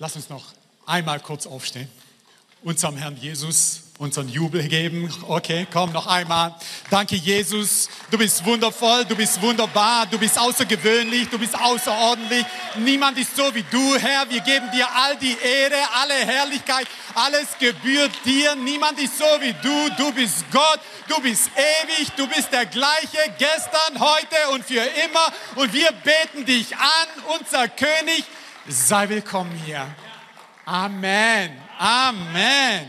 Lass uns noch einmal kurz aufstehen, unserem Herrn Jesus unseren Jubel geben. Okay, komm noch einmal. Danke, Jesus. Du bist wundervoll, du bist wunderbar, du bist außergewöhnlich, du bist außerordentlich. Niemand ist so wie du, Herr. Wir geben dir all die Ehre, alle Herrlichkeit, alles gebührt dir. Niemand ist so wie du. Du bist Gott, du bist ewig, du bist der gleiche gestern, heute und für immer. Und wir beten dich an, unser König. Sei willkommen hier. Amen. Amen.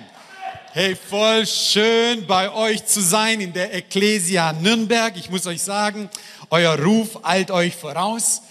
Hey, voll schön bei euch zu sein in der Ecclesia Nürnberg. Ich muss euch sagen, euer Ruf eilt euch voraus.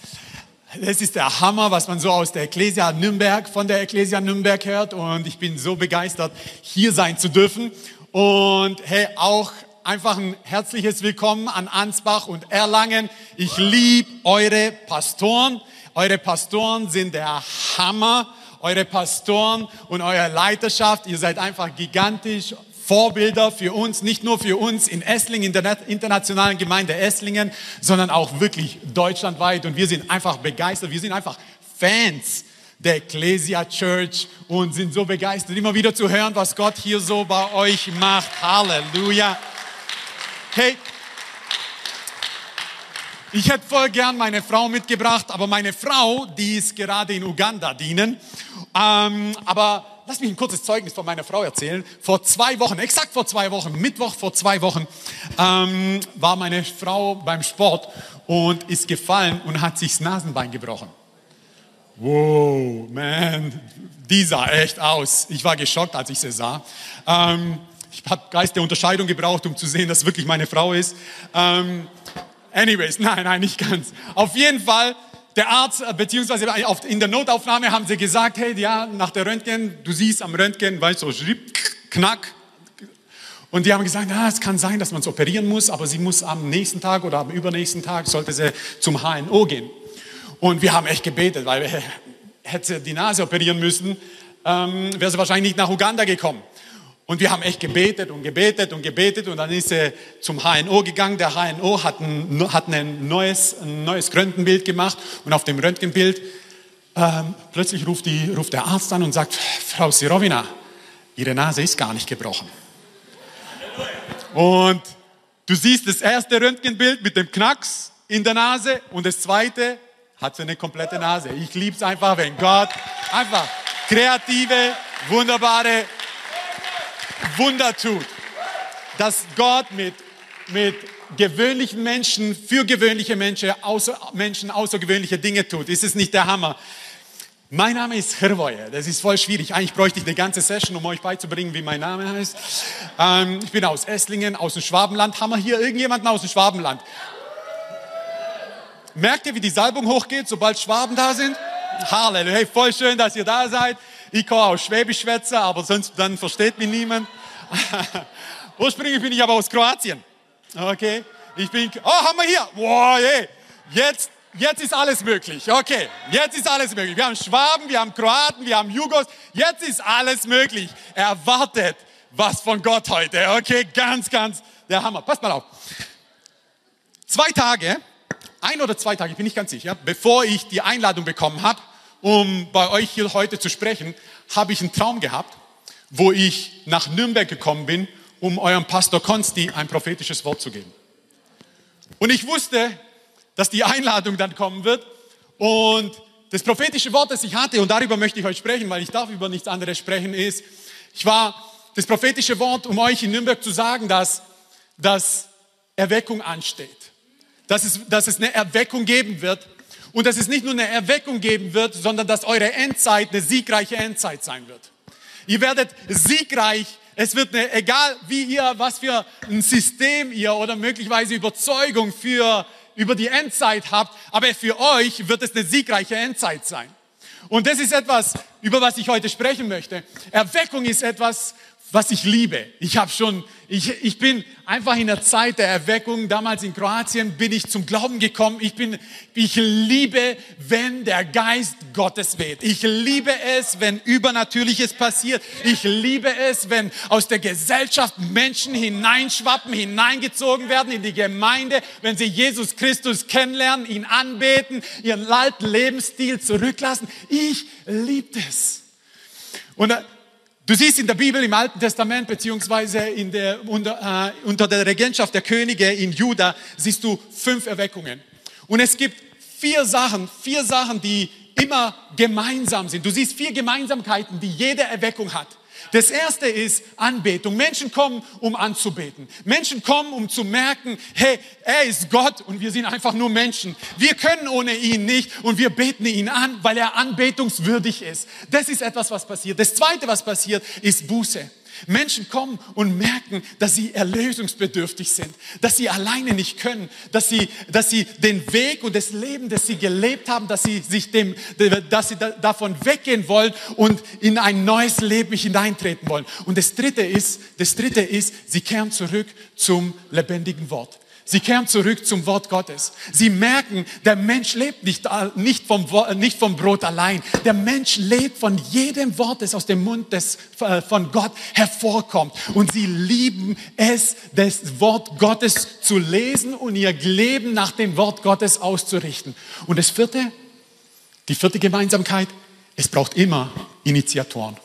Das ist der Hammer, was man so aus der Ecclesia Nürnberg, von der Ecclesia Nürnberg hört. Und ich bin so begeistert, hier sein zu dürfen. Und hey, auch einfach ein herzliches Willkommen an Ansbach und Erlangen. Ich liebe eure Pastoren. Eure Pastoren sind der Hammer eure Pastoren und eure Leiterschaft. Ihr seid einfach gigantisch. Vorbilder für uns, nicht nur für uns in Esslingen, in der internationalen Gemeinde Esslingen, sondern auch wirklich deutschlandweit. Und wir sind einfach begeistert, wir sind einfach Fans der Ecclesia Church und sind so begeistert, immer wieder zu hören, was Gott hier so bei euch macht. Halleluja. Hey, ich hätte voll gern meine Frau mitgebracht, aber meine Frau, die ist gerade in Uganda dienen. Ähm, aber lass mich ein kurzes Zeugnis von meiner Frau erzählen. Vor zwei Wochen, exakt vor zwei Wochen, Mittwoch vor zwei Wochen, ähm, war meine Frau beim Sport und ist gefallen und hat sich das Nasenbein gebrochen. Wow, man, die sah echt aus. Ich war geschockt, als ich sie sah. Ähm, ich habe Geist der Unterscheidung gebraucht, um zu sehen, dass es wirklich meine Frau ist. Ähm, Anyways, nein, nein, nicht ganz. Auf jeden Fall, der Arzt, äh, beziehungsweise in der Notaufnahme haben sie gesagt, hey, ja, nach der Röntgen, du siehst am Röntgen, weißt du, so, knack. Und die haben gesagt, ja, es kann sein, dass man es operieren muss, aber sie muss am nächsten Tag oder am übernächsten Tag, sollte sie zum HNO gehen. Und wir haben echt gebetet, weil hätte sie die Nase operieren müssen, ähm, wäre sie wahrscheinlich nicht nach Uganda gekommen. Und wir haben echt gebetet und gebetet und gebetet und dann ist er zum HNO gegangen. Der HNO hat ein, hat ein, neues, ein neues Röntgenbild gemacht und auf dem Röntgenbild ähm, plötzlich ruft, die, ruft der Arzt an und sagt, Frau Sirovina, Ihre Nase ist gar nicht gebrochen. Und du siehst das erste Röntgenbild mit dem Knacks in der Nase und das zweite hat sie eine komplette Nase. Ich liebe es einfach, wenn Gott einfach kreative, wunderbare Wunder tut. Dass Gott mit, mit gewöhnlichen Menschen, für gewöhnliche Menschen, außer, Menschen außergewöhnliche Dinge tut. Ist es nicht der Hammer? Mein Name ist Hirvoje. Das ist voll schwierig. Eigentlich bräuchte ich eine ganze Session, um euch beizubringen, wie mein Name heißt. Ähm, ich bin aus Esslingen, aus dem Schwabenland. Haben wir hier irgendjemanden aus dem Schwabenland? Merkt ihr, wie die Salbung hochgeht, sobald Schwaben da sind? Halleluja. Hey, voll schön, dass ihr da seid. Ich komme aus Schwäbisch schwätzen, aber sonst dann versteht mich niemand. Ursprünglich bin ich aber aus Kroatien. Okay, ich bin. Oh, haben wir hier. Wow, hey. Jetzt, jetzt ist alles möglich. Okay, jetzt ist alles möglich. Wir haben Schwaben, wir haben Kroaten, wir haben Jugos. Jetzt ist alles möglich. Erwartet was von Gott heute. Okay, ganz, ganz der Hammer. Passt mal auf. Zwei Tage, ein oder zwei Tage, ich bin nicht ganz sicher, bevor ich die Einladung bekommen habe, um bei euch hier heute zu sprechen, habe ich einen Traum gehabt, wo ich nach Nürnberg gekommen bin, um eurem Pastor Konsti ein prophetisches Wort zu geben. Und ich wusste, dass die Einladung dann kommen wird und das prophetische Wort, das ich hatte, und darüber möchte ich heute sprechen, weil ich darf über nichts anderes sprechen, ist, ich war das prophetische Wort, um euch in Nürnberg zu sagen, dass, dass Erweckung ansteht. Dass es, dass es eine Erweckung geben wird und dass es nicht nur eine Erweckung geben wird, sondern dass eure Endzeit eine siegreiche Endzeit sein wird. Ihr werdet siegreich. Es wird eine, egal wie ihr, was für ein System ihr oder möglicherweise Überzeugung für, über die Endzeit habt, aber für euch wird es eine siegreiche Endzeit sein. Und das ist etwas, über was ich heute sprechen möchte. Erweckung ist etwas, was ich liebe. Ich habe schon, ich, ich bin einfach in der Zeit der Erweckung, damals in Kroatien, bin ich zum Glauben gekommen. Ich bin, ich liebe, wenn der Geist Gottes weht. Ich liebe es, wenn Übernatürliches passiert. Ich liebe es, wenn aus der Gesellschaft Menschen hineinschwappen, hineingezogen werden in die Gemeinde, wenn sie Jesus Christus kennenlernen, ihn anbeten, ihren alten Lebensstil zurücklassen. Ich liebe es. Und Du siehst in der Bibel im Alten Testament beziehungsweise in der, unter, äh, unter der Regentschaft der Könige in Juda siehst du fünf Erweckungen. Und es gibt vier Sachen, vier Sachen, die immer gemeinsam sind. Du siehst vier Gemeinsamkeiten, die jede Erweckung hat. Das erste ist Anbetung. Menschen kommen, um anzubeten. Menschen kommen, um zu merken, hey, er ist Gott und wir sind einfach nur Menschen. Wir können ohne ihn nicht und wir beten ihn an, weil er anbetungswürdig ist. Das ist etwas, was passiert. Das zweite, was passiert, ist Buße. Menschen kommen und merken, dass sie erlösungsbedürftig sind, dass sie alleine nicht können, dass sie, dass sie den Weg und das Leben, das sie gelebt haben, dass sie sich dem, dass sie davon weggehen wollen und in ein neues Leben hineintreten wollen. Und das dritte ist, das dritte ist, sie kehren zurück zum lebendigen Wort. Sie kehren zurück zum Wort Gottes. Sie merken, der Mensch lebt nicht, nicht, vom, nicht vom Brot allein. Der Mensch lebt von jedem Wort, das aus dem Mund des, äh, von Gott hervorkommt. Und sie lieben es, das Wort Gottes zu lesen und ihr Leben nach dem Wort Gottes auszurichten. Und das vierte, die vierte Gemeinsamkeit, es braucht immer Initiatoren.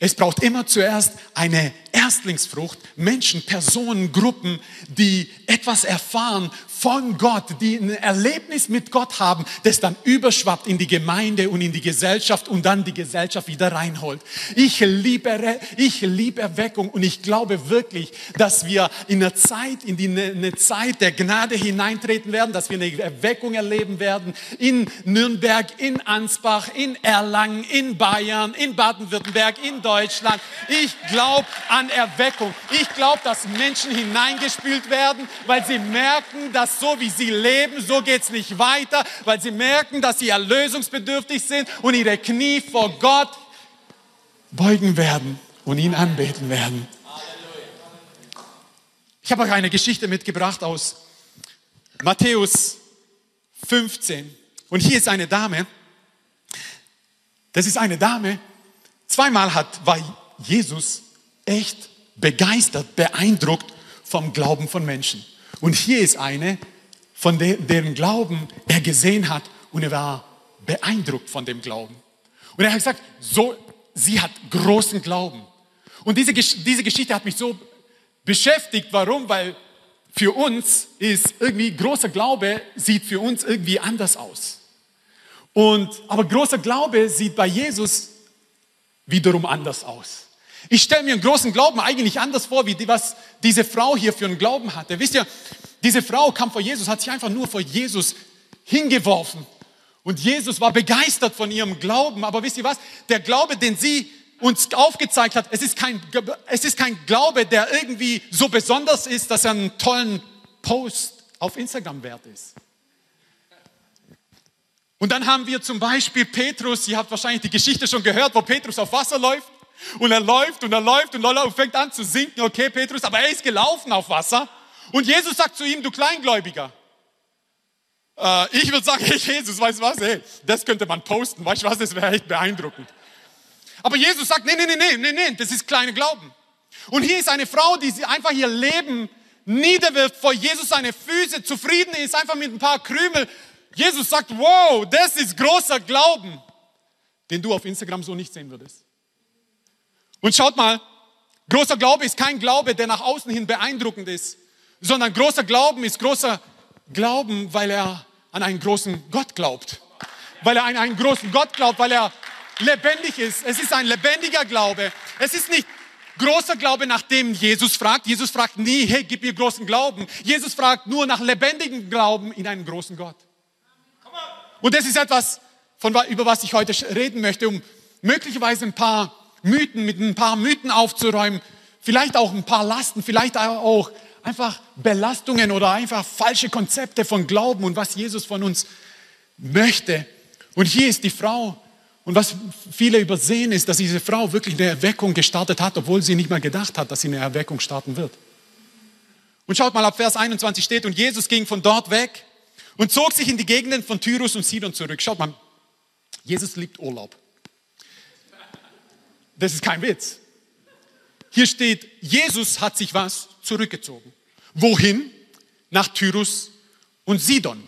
Es braucht immer zuerst eine Erstlingsfrucht, Menschen, Personen, Gruppen, die etwas erfahren von Gott, die ein Erlebnis mit Gott haben, das dann überschwappt in die Gemeinde und in die Gesellschaft und dann die Gesellschaft wieder reinholt. Ich liebe, ich liebe Erweckung und ich glaube wirklich, dass wir in einer Zeit, in die, eine Zeit der Gnade hineintreten werden, dass wir eine Erweckung erleben werden in Nürnberg, in Ansbach, in Erlangen, in Bayern, in Baden-Württemberg, in Deutschland. Ich glaube an Erweckung. Ich glaube, dass Menschen hineingespült werden, weil sie merken, dass so wie sie leben, so geht es nicht weiter, weil sie merken, dass sie erlösungsbedürftig sind und ihre Knie vor Gott beugen werden und ihn anbeten werden. Ich habe euch eine Geschichte mitgebracht aus Matthäus 15. Und hier ist eine Dame. Das ist eine Dame. Zweimal hat, war Jesus echt begeistert, beeindruckt vom Glauben von Menschen. Und hier ist eine, von der, deren Glauben er gesehen hat und er war beeindruckt von dem Glauben. Und er hat gesagt, so, sie hat großen Glauben. Und diese, diese Geschichte hat mich so beschäftigt. Warum? Weil für uns ist irgendwie großer Glaube sieht für uns irgendwie anders aus. Und, aber großer Glaube sieht bei Jesus wiederum anders aus. Ich stelle mir einen großen Glauben eigentlich anders vor, wie die, was diese Frau hier für einen Glauben hatte. Wisst ihr, diese Frau kam vor Jesus, hat sich einfach nur vor Jesus hingeworfen. Und Jesus war begeistert von ihrem Glauben. Aber wisst ihr was? Der Glaube, den sie uns aufgezeigt hat, es ist kein, es ist kein Glaube, der irgendwie so besonders ist, dass er einen tollen Post auf Instagram wert ist. Und dann haben wir zum Beispiel Petrus, ihr habt wahrscheinlich die Geschichte schon gehört, wo Petrus auf Wasser läuft. Und er läuft und er läuft und und fängt an zu sinken. Okay, Petrus, aber er ist gelaufen auf Wasser. Und Jesus sagt zu ihm, du Kleingläubiger. Äh, ich würde sagen, hey Jesus, weißt du was, hey, das könnte man posten, weißt du was, das wäre echt beeindruckend. Aber Jesus sagt, nee, nee, nee, nee, nee, nee, das ist kleine Glauben. Und hier ist eine Frau, die einfach ihr Leben niederwirft vor Jesus seine Füße, zufrieden ist, einfach mit ein paar Krümel. Jesus sagt, wow, das ist großer Glauben, den du auf Instagram so nicht sehen würdest. Und schaut mal, großer Glaube ist kein Glaube, der nach außen hin beeindruckend ist, sondern großer Glauben ist großer Glauben, weil er an einen großen Gott glaubt. Weil er an einen großen Gott glaubt, weil er lebendig ist. Es ist ein lebendiger Glaube. Es ist nicht großer Glaube, nach dem Jesus fragt. Jesus fragt nie, hey, gib mir großen Glauben. Jesus fragt nur nach lebendigem Glauben in einen großen Gott. Und das ist etwas, von, über was ich heute reden möchte, um möglicherweise ein paar Mythen, mit ein paar Mythen aufzuräumen, vielleicht auch ein paar Lasten, vielleicht auch einfach Belastungen oder einfach falsche Konzepte von Glauben und was Jesus von uns möchte. Und hier ist die Frau Und was viele übersehen ist, dass diese Frau wirklich eine Erweckung gestartet hat, obwohl sie nicht mal gedacht hat, dass sie eine Erweckung starten wird. Und schaut mal, ab Vers 21 steht, und Jesus ging von dort weg und zog sich in die Gegenden von Tyrus und Sidon zurück. Schaut mal, Jesus liebt Urlaub. Das ist kein Witz. Hier steht, Jesus hat sich was zurückgezogen. Wohin? Nach Tyrus und Sidon.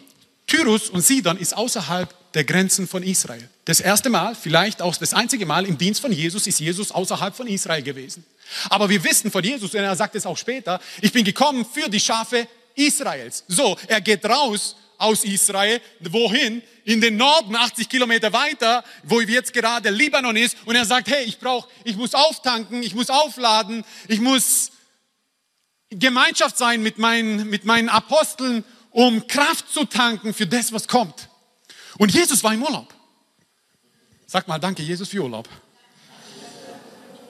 Tyrus und Sidon ist außerhalb der Grenzen von Israel. Das erste Mal, vielleicht auch das einzige Mal im Dienst von Jesus, ist Jesus außerhalb von Israel gewesen. Aber wir wissen von Jesus, und er sagt es auch später, ich bin gekommen für die Schafe Israels. So, er geht raus aus Israel. Wohin? In den Norden, 80 Kilometer weiter, wo jetzt gerade Libanon ist. Und er sagt, hey, ich brauche, ich muss auftanken, ich muss aufladen, ich muss Gemeinschaft sein mit meinen, mit meinen Aposteln, um Kraft zu tanken für das, was kommt. Und Jesus war im Urlaub. Sag mal, danke Jesus für Urlaub.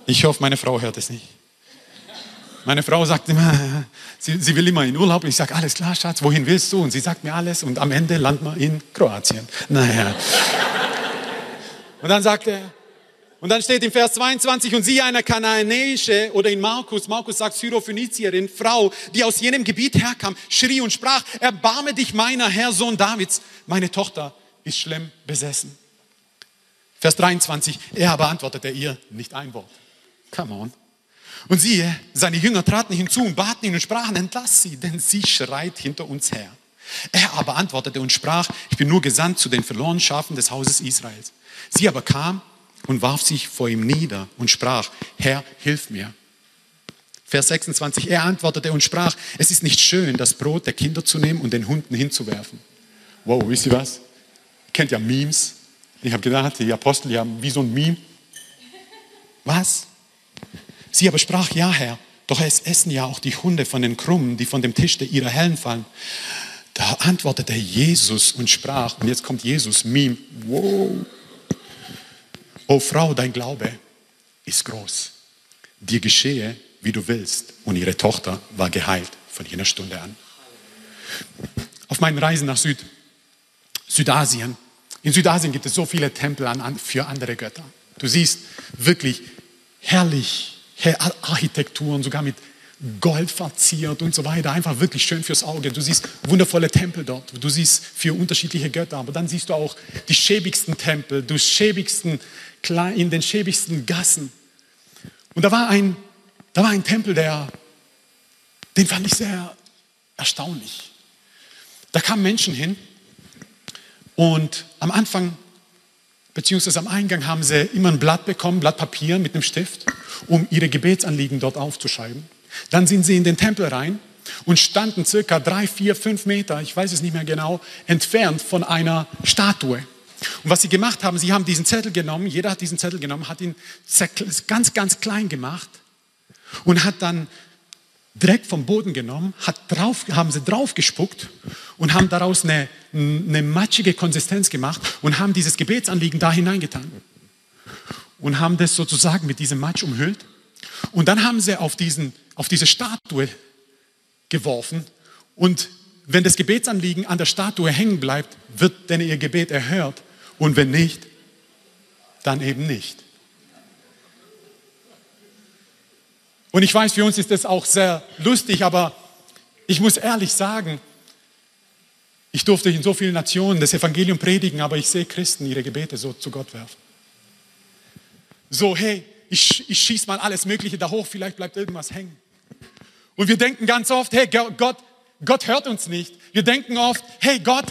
Ich hoffe, meine Frau hört es nicht. Meine Frau sagt immer, sie, sie will immer in Urlaub. Ich sage, alles klar, Schatz, wohin willst du? Und sie sagt mir alles. Und am Ende landet man in Kroatien. Naja. Und dann sagt er, und dann steht im Vers 22, und sie eine Kanaanäische, oder in Markus, Markus sagt Syrophönizierin, Frau, die aus jenem Gebiet herkam, schrie und sprach, erbarme dich meiner Herr, Sohn Davids, meine Tochter ist schlimm besessen. Vers 23, er aber antwortete ihr nicht ein Wort. Come on. Und siehe, seine Jünger traten hinzu und baten ihn und sprachen, entlass sie, denn sie schreit hinter uns her. Er aber antwortete und sprach, ich bin nur gesandt zu den verlorenen Schafen des Hauses Israels. Sie aber kam und warf sich vor ihm nieder und sprach, Herr, hilf mir. Vers 26, er antwortete und sprach, es ist nicht schön, das Brot der Kinder zu nehmen und den Hunden hinzuwerfen. Wow, wisst ihr was? Ihr kennt ja Memes. Ich habe gedacht, die Apostel, die haben wie so ein Meme. Was? Sie aber sprach, ja Herr, doch es essen ja auch die Hunde von den Krummen, die von dem Tisch der ihrer Hellen fallen. Da antwortete Jesus und sprach, und jetzt kommt Jesus, Meme, wow. O Frau, dein Glaube ist groß. Dir geschehe, wie du willst. Und ihre Tochter war geheilt von jener Stunde an. Auf meinen Reisen nach Süd, Südasien, in Südasien gibt es so viele Tempel für andere Götter. Du siehst wirklich herrlich Architekturen, sogar mit Gold verziert und so weiter. Einfach wirklich schön fürs Auge. Du siehst wundervolle Tempel dort. Du siehst für unterschiedliche Götter. Aber dann siehst du auch die schäbigsten Tempel, die schäbigsten, in den schäbigsten Gassen. Und da war ein, da war ein Tempel, der, den fand ich sehr erstaunlich. Da kamen Menschen hin und am Anfang, beziehungsweise am Eingang, haben sie immer ein Blatt bekommen, Blatt Papier mit einem Stift um ihre Gebetsanliegen dort aufzuschreiben. Dann sind sie in den Tempel rein und standen circa drei, vier, fünf Meter, ich weiß es nicht mehr genau, entfernt von einer Statue. Und was sie gemacht haben, sie haben diesen Zettel genommen, jeder hat diesen Zettel genommen, hat ihn ganz, ganz klein gemacht und hat dann direkt vom Boden genommen, hat drauf, haben sie draufgespuckt und haben daraus eine, eine matschige Konsistenz gemacht und haben dieses Gebetsanliegen da hineingetan und haben das sozusagen mit diesem Matsch umhüllt. Und dann haben sie auf, diesen, auf diese Statue geworfen. Und wenn das Gebetsanliegen an der Statue hängen bleibt, wird denn ihr Gebet erhört. Und wenn nicht, dann eben nicht. Und ich weiß, für uns ist das auch sehr lustig, aber ich muss ehrlich sagen, ich durfte in so vielen Nationen das Evangelium predigen, aber ich sehe Christen ihre Gebete so zu Gott werfen. So, hey, ich, ich schieße mal alles Mögliche da hoch, vielleicht bleibt irgendwas hängen. Und wir denken ganz oft, hey, Gott, Gott hört uns nicht. Wir denken oft, hey, Gott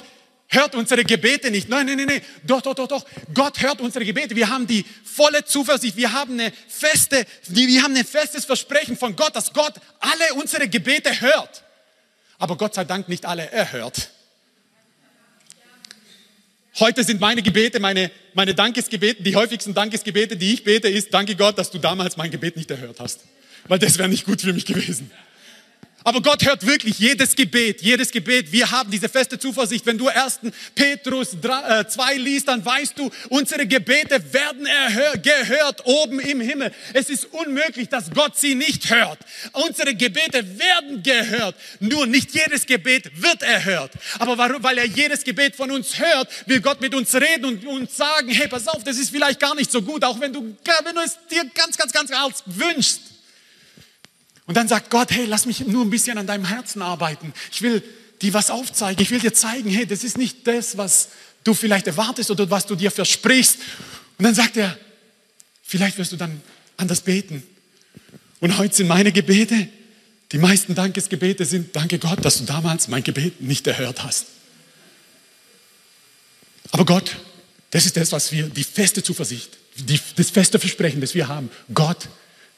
hört unsere Gebete nicht. Nein, nein, nein, nein. Doch, doch, doch, doch. Gott hört unsere Gebete. Wir haben die volle Zuversicht. Wir haben eine feste, wir haben ein festes Versprechen von Gott, dass Gott alle unsere Gebete hört. Aber Gott sei Dank nicht alle erhört. Heute sind meine Gebete, meine, meine Dankesgebete, die häufigsten Dankesgebete, die ich bete, ist, danke Gott, dass du damals mein Gebet nicht erhört hast. Weil das wäre nicht gut für mich gewesen. Aber Gott hört wirklich jedes Gebet, jedes Gebet. Wir haben diese feste Zuversicht. Wenn du 1. Petrus 2 äh, liest, dann weißt du, unsere Gebete werden gehört oben im Himmel. Es ist unmöglich, dass Gott sie nicht hört. Unsere Gebete werden gehört. Nur nicht jedes Gebet wird erhört. Aber warum? Weil er jedes Gebet von uns hört, will Gott mit uns reden und uns sagen, hey, pass auf, das ist vielleicht gar nicht so gut, auch wenn du, wenn du es dir ganz, ganz, ganz, ganz wünschst. Und dann sagt Gott, hey, lass mich nur ein bisschen an deinem Herzen arbeiten. Ich will dir was aufzeigen. Ich will dir zeigen, hey, das ist nicht das, was du vielleicht erwartest oder was du dir versprichst. Und dann sagt er, vielleicht wirst du dann anders beten. Und heute sind meine Gebete, die meisten Dankesgebete sind, danke Gott, dass du damals mein Gebet nicht erhört hast. Aber Gott, das ist das, was wir, die feste Zuversicht, die, das feste Versprechen, das wir haben. Gott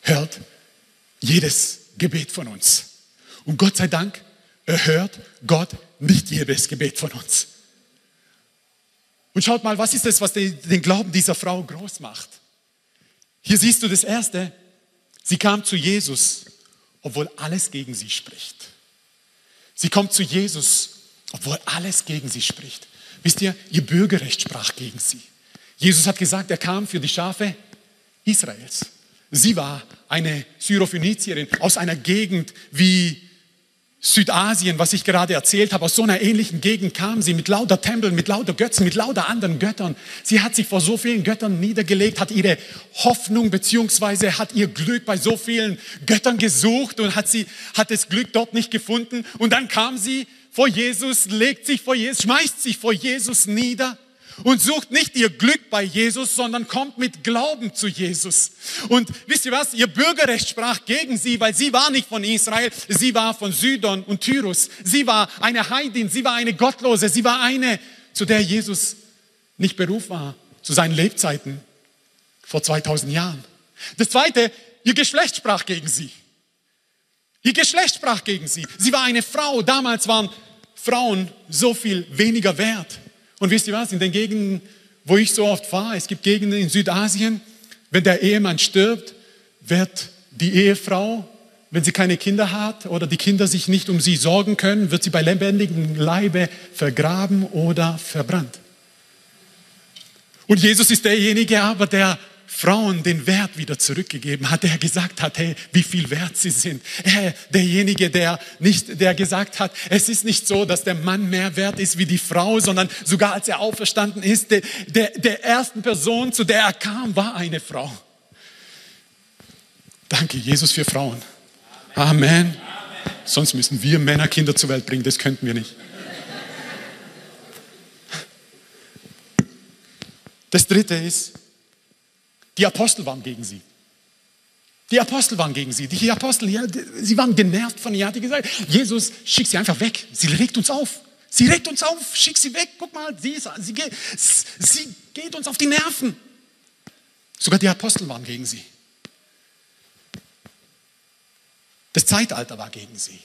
hört jedes Gebet von uns. Und Gott sei Dank erhört Gott nicht jedes Gebet von uns. Und schaut mal, was ist das, was den Glauben dieser Frau groß macht? Hier siehst du das Erste. Sie kam zu Jesus, obwohl alles gegen sie spricht. Sie kommt zu Jesus, obwohl alles gegen sie spricht. Wisst ihr, ihr Bürgerrecht sprach gegen sie. Jesus hat gesagt, er kam für die Schafe Israels. Sie war eine Syrophönizierin aus einer Gegend wie Südasien, was ich gerade erzählt habe, aus so einer ähnlichen Gegend kam sie mit lauter Tempeln, mit lauter Götzen, mit lauter anderen Göttern. Sie hat sich vor so vielen Göttern niedergelegt, hat ihre Hoffnung beziehungsweise hat ihr Glück bei so vielen Göttern gesucht und hat sie hat das Glück dort nicht gefunden. Und dann kam sie vor Jesus, legt sich vor Jesus, schmeißt sich vor Jesus nieder und sucht nicht ihr Glück bei Jesus, sondern kommt mit Glauben zu Jesus. Und wisst ihr was? Ihr Bürgerrecht sprach gegen sie, weil sie war nicht von Israel, sie war von Sidon und Tyrus. Sie war eine Heidin, sie war eine Gottlose, sie war eine, zu der Jesus nicht berufen war, zu seinen Lebzeiten vor 2000 Jahren. Das zweite, ihr Geschlecht sprach gegen sie. Ihr Geschlecht sprach gegen sie. Sie war eine Frau. Damals waren Frauen so viel weniger wert. Und wisst ihr was? In den Gegenden, wo ich so oft fahre, es gibt Gegenden in Südasien, wenn der Ehemann stirbt, wird die Ehefrau, wenn sie keine Kinder hat oder die Kinder sich nicht um sie sorgen können, wird sie bei lebendigem Leibe vergraben oder verbrannt. Und Jesus ist derjenige aber, der Frauen den Wert wieder zurückgegeben hat, der gesagt hat, hey, wie viel wert sie sind. Er, derjenige, der nicht, der gesagt hat, es ist nicht so, dass der Mann mehr wert ist wie die Frau, sondern sogar als er auferstanden ist, der, der, der ersten Person, zu der er kam, war eine Frau. Danke, Jesus, für Frauen. Amen. Amen. Sonst müssen wir Männer Kinder zur Welt bringen, das könnten wir nicht. Das dritte ist, die Apostel waren gegen sie. Die Apostel waren gegen sie. Die Apostel, ja, sie waren genervt von ihr. Hat die gesagt, Jesus, schick sie einfach weg. Sie regt uns auf. Sie regt uns auf. Schick sie weg. Guck mal, sie, ist, sie, geht, sie geht uns auf die Nerven. Sogar die Apostel waren gegen sie. Das Zeitalter war gegen sie.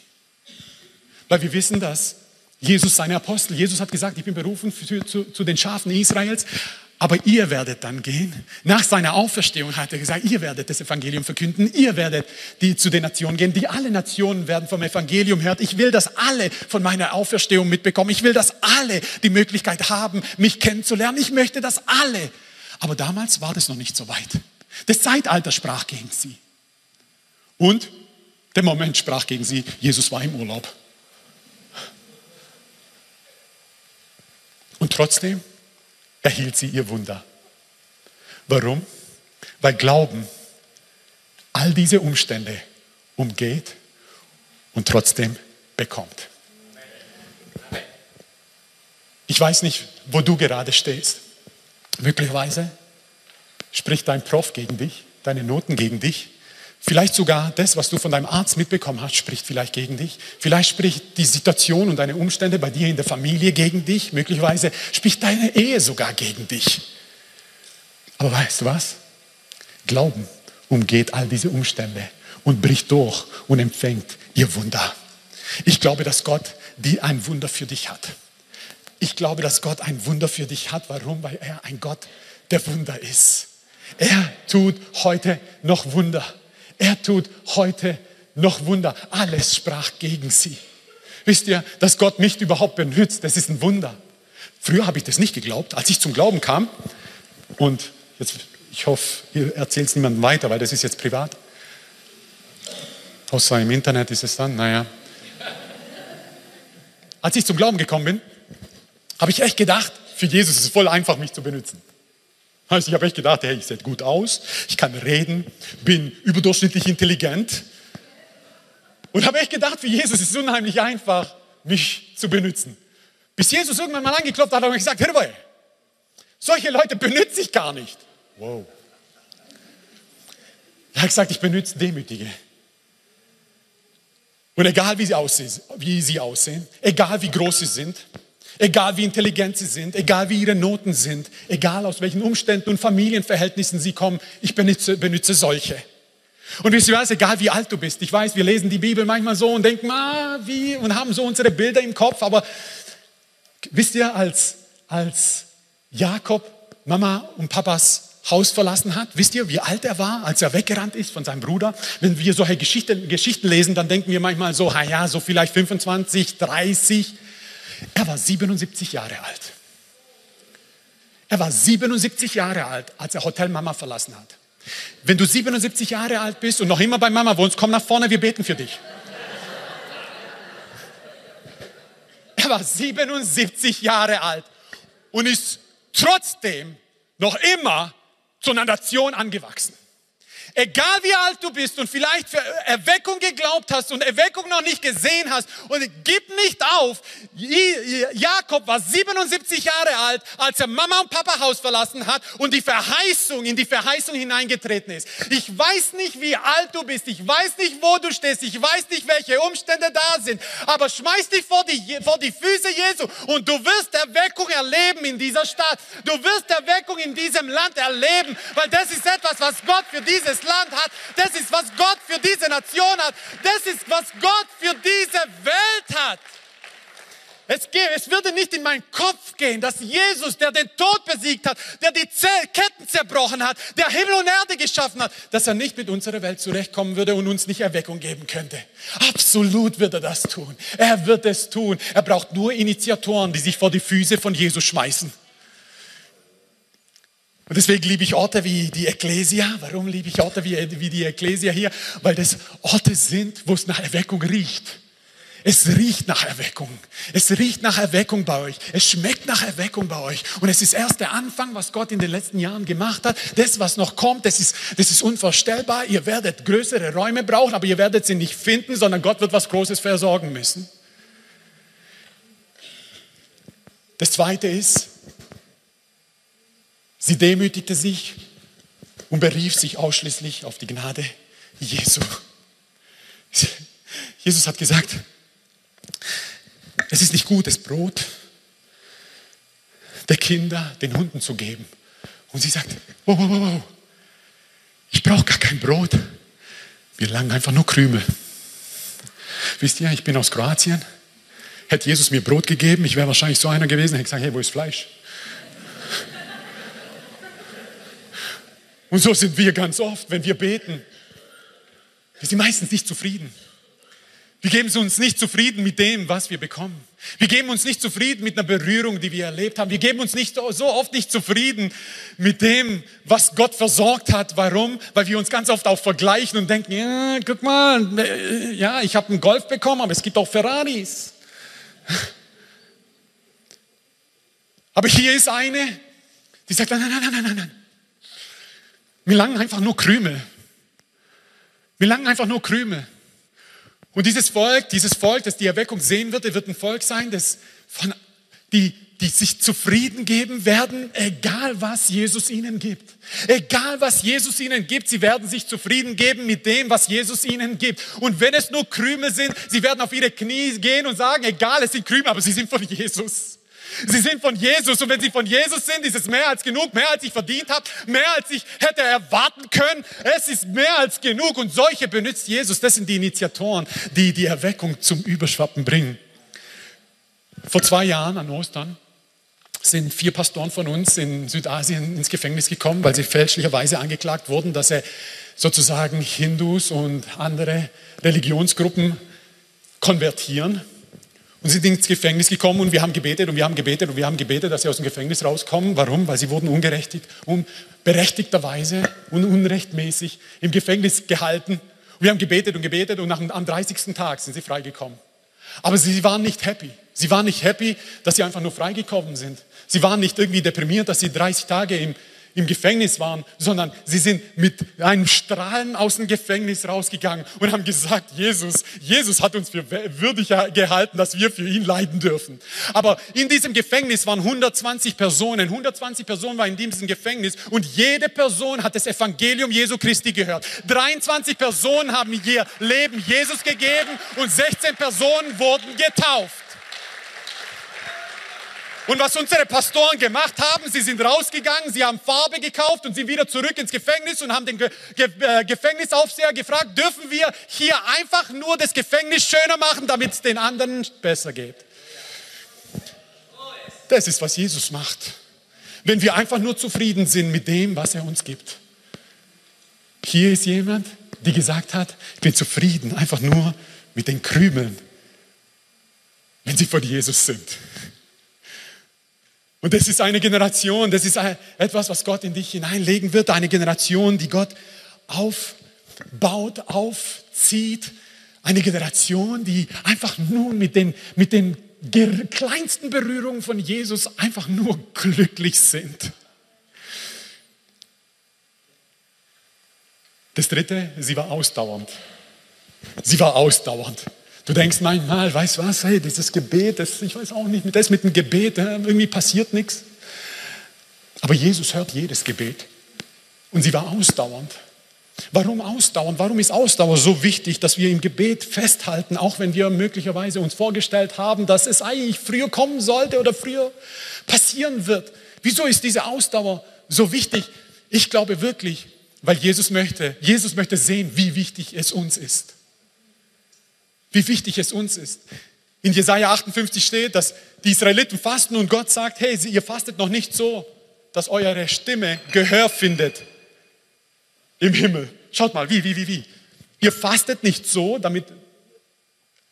Weil wir wissen, dass Jesus seine Apostel, Jesus hat gesagt, ich bin berufen für, zu, zu den Schafen Israels, aber ihr werdet dann gehen. Nach seiner Auferstehung hat er gesagt, ihr werdet das Evangelium verkünden, ihr werdet die zu den Nationen gehen, die alle Nationen werden vom Evangelium hören. Ich will, dass alle von meiner Auferstehung mitbekommen. Ich will, dass alle die Möglichkeit haben, mich kennenzulernen. Ich möchte, dass alle. Aber damals war das noch nicht so weit. Das Zeitalter sprach gegen sie. Und der Moment sprach gegen sie, Jesus war im Urlaub. Und trotzdem erhielt sie ihr Wunder. Warum? Weil Glauben all diese Umstände umgeht und trotzdem bekommt. Ich weiß nicht, wo du gerade stehst. Möglicherweise spricht dein Prof gegen dich, deine Noten gegen dich. Vielleicht sogar das, was du von deinem Arzt mitbekommen hast, spricht vielleicht gegen dich. Vielleicht spricht die Situation und deine Umstände bei dir in der Familie gegen dich. Möglicherweise spricht deine Ehe sogar gegen dich. Aber weißt du was? Glauben umgeht all diese Umstände und bricht durch und empfängt ihr Wunder. Ich glaube, dass Gott die ein Wunder für dich hat. Ich glaube, dass Gott ein Wunder für dich hat. Warum? Weil er ein Gott der Wunder ist. Er tut heute noch Wunder. Er tut heute noch Wunder. Alles sprach gegen sie. Wisst ihr, dass Gott mich überhaupt benutzt, das ist ein Wunder. Früher habe ich das nicht geglaubt. Als ich zum Glauben kam, und jetzt, ich hoffe, ihr erzählt es niemandem weiter, weil das ist jetzt privat. Außer im Internet ist es dann, naja. Als ich zum Glauben gekommen bin, habe ich echt gedacht, für Jesus ist es voll einfach, mich zu benutzen. Also ich habe echt gedacht, hey, ich sehe gut aus, ich kann reden, bin überdurchschnittlich intelligent, und habe echt gedacht, für Jesus ist es unheimlich einfach, mich zu benutzen. Bis Jesus irgendwann mal angeklopft hat und gesagt, hör mal, solche Leute benütze ich gar nicht. Wow. Er hat gesagt, ich benütze Demütige. Und egal wie sie aussehen, wie sie aussehen, egal wie groß sie sind, egal wie intelligent sie sind, egal wie ihre Noten sind, egal aus welchen Umständen und Familienverhältnissen sie kommen, ich benütze, benütze solche. Und wisst ihr was, egal wie alt du bist, ich weiß, wir lesen die Bibel manchmal so und denken, ah, wie, und haben so unsere Bilder im Kopf, aber wisst ihr, als, als Jakob Mama und Papas Haus verlassen hat, wisst ihr, wie alt er war, als er weggerannt ist von seinem Bruder? Wenn wir solche Geschichten, Geschichten lesen, dann denken wir manchmal so, ja, so vielleicht 25, 30. Er war 77 Jahre alt. Er war 77 Jahre alt, als er Hotel Mama verlassen hat. Wenn du 77 Jahre alt bist und noch immer bei Mama wohnst, komm nach vorne, wir beten für dich. Er war 77 Jahre alt und ist trotzdem noch immer zu einer Nation angewachsen. Egal wie alt du bist und vielleicht für Erweckung geglaubt hast und Erweckung noch nicht gesehen hast und gib nicht auf. Jakob war 77 Jahre alt, als er Mama und Papa Haus verlassen hat und die Verheißung in die Verheißung hineingetreten ist. Ich weiß nicht, wie alt du bist. Ich weiß nicht, wo du stehst. Ich weiß nicht, welche Umstände da sind. Aber schmeiß dich vor die, vor die Füße Jesu und du wirst Erweckung erleben in dieser Stadt. Du wirst Erweckung in diesem Land erleben, weil das ist etwas, was Gott für dieses Land hat. Das ist, was Gott für diese Nation hat. Das ist, was Gott für diese Welt hat. Es, es würde nicht in meinen Kopf gehen, dass Jesus, der den Tod besiegt hat, der die Ketten zerbrochen hat, der Himmel und Erde geschaffen hat, dass er nicht mit unserer Welt zurechtkommen würde und uns nicht Erweckung geben könnte. Absolut wird er das tun. Er wird es tun. Er braucht nur Initiatoren, die sich vor die Füße von Jesus schmeißen. Und deswegen liebe ich Orte wie die Ecclesia. Warum liebe ich Orte wie, wie die Ecclesia hier? Weil das Orte sind, wo es nach Erweckung riecht. Es riecht nach Erweckung. Es riecht nach Erweckung bei euch. Es schmeckt nach Erweckung bei euch. Und es ist erst der Anfang, was Gott in den letzten Jahren gemacht hat. Das, was noch kommt, das ist, das ist unvorstellbar. Ihr werdet größere Räume brauchen, aber ihr werdet sie nicht finden, sondern Gott wird was Großes versorgen müssen. Das zweite ist, Sie demütigte sich und berief sich ausschließlich auf die Gnade Jesu. Jesus hat gesagt, es ist nicht gut, das Brot der Kinder den Hunden zu geben. Und sie sagt, wow, wow, wow, ich brauche gar kein Brot. Wir langen einfach nur Krümel. Wisst ihr, ich bin aus Kroatien. Hätte Jesus mir Brot gegeben, ich wäre wahrscheinlich so einer gewesen, hätte gesagt, hey, wo ist Fleisch? Und so sind wir ganz oft, wenn wir beten. Wir sind meistens nicht zufrieden. Wir geben uns nicht zufrieden mit dem, was wir bekommen. Wir geben uns nicht zufrieden mit einer Berührung, die wir erlebt haben. Wir geben uns nicht so oft nicht zufrieden mit dem, was Gott versorgt hat. Warum? Weil wir uns ganz oft auch vergleichen und denken, ja, guck mal, ja, ich habe einen Golf bekommen, aber es gibt auch Ferraris. Aber hier ist eine, die sagt, nein, nein, nein, nein, nein, nein. Wir langen einfach nur Krümel. Wir langen einfach nur Krümel. Und dieses Volk, dieses Volk, das die Erweckung sehen wird, wird ein Volk sein, das von, die, die sich zufrieden geben werden, egal was Jesus ihnen gibt. Egal was Jesus ihnen gibt, sie werden sich zufrieden geben mit dem, was Jesus ihnen gibt. Und wenn es nur Krümel sind, sie werden auf ihre Knie gehen und sagen, egal, es sind Krümel, aber sie sind von Jesus. Sie sind von Jesus und wenn sie von Jesus sind, ist es mehr als genug, mehr als ich verdient habe, mehr als ich hätte erwarten können. Es ist mehr als genug und solche benutzt Jesus. Das sind die Initiatoren, die die Erweckung zum Überschwappen bringen. Vor zwei Jahren an Ostern sind vier Pastoren von uns in Südasien ins Gefängnis gekommen, weil sie fälschlicherweise angeklagt wurden, dass sie sozusagen Hindus und andere Religionsgruppen konvertieren und sind ins Gefängnis gekommen und wir haben gebetet und wir haben gebetet und wir haben gebetet, dass sie aus dem Gefängnis rauskommen. Warum? Weil sie wurden ungerechtigt, unberechtigterweise und unrechtmäßig im Gefängnis gehalten. Und wir haben gebetet und gebetet und nach, am 30. Tag sind sie freigekommen. Aber sie waren nicht happy. Sie waren nicht happy, dass sie einfach nur freigekommen sind. Sie waren nicht irgendwie deprimiert, dass sie 30 Tage im im Gefängnis waren, sondern sie sind mit einem Strahlen aus dem Gefängnis rausgegangen und haben gesagt, Jesus, Jesus hat uns für würdig gehalten, dass wir für ihn leiden dürfen. Aber in diesem Gefängnis waren 120 Personen, 120 Personen waren in diesem Gefängnis und jede Person hat das Evangelium Jesu Christi gehört. 23 Personen haben ihr Leben Jesus gegeben und 16 Personen wurden getauft. Und was unsere Pastoren gemacht haben, sie sind rausgegangen, sie haben Farbe gekauft und sind wieder zurück ins Gefängnis und haben den Ge Ge äh, Gefängnisaufseher gefragt, dürfen wir hier einfach nur das Gefängnis schöner machen, damit es den anderen besser geht. Das ist, was Jesus macht. Wenn wir einfach nur zufrieden sind mit dem, was er uns gibt. Hier ist jemand, die gesagt hat, ich bin zufrieden einfach nur mit den Krümeln, wenn sie von Jesus sind. Und das ist eine Generation, das ist etwas, was Gott in dich hineinlegen wird, eine Generation, die Gott aufbaut, aufzieht, eine Generation, die einfach nur mit den, mit den kleinsten Berührungen von Jesus einfach nur glücklich sind. Das dritte, sie war ausdauernd. Sie war ausdauernd. Du denkst manchmal, weißt was, hey, dieses Gebet, das, ich weiß auch nicht, das mit dem Gebet, irgendwie passiert nichts. Aber Jesus hört jedes Gebet. Und sie war ausdauernd. Warum ausdauernd? Warum ist Ausdauer so wichtig, dass wir im Gebet festhalten, auch wenn wir möglicherweise uns vorgestellt haben, dass es eigentlich früher kommen sollte oder früher passieren wird? Wieso ist diese Ausdauer so wichtig? Ich glaube wirklich, weil Jesus möchte, Jesus möchte sehen, wie wichtig es uns ist wie wichtig es uns ist. In Jesaja 58 steht, dass die Israeliten fasten und Gott sagt, hey, ihr fastet noch nicht so, dass eure Stimme Gehör findet im Himmel. Schaut mal, wie, wie, wie, wie. Ihr fastet nicht so, damit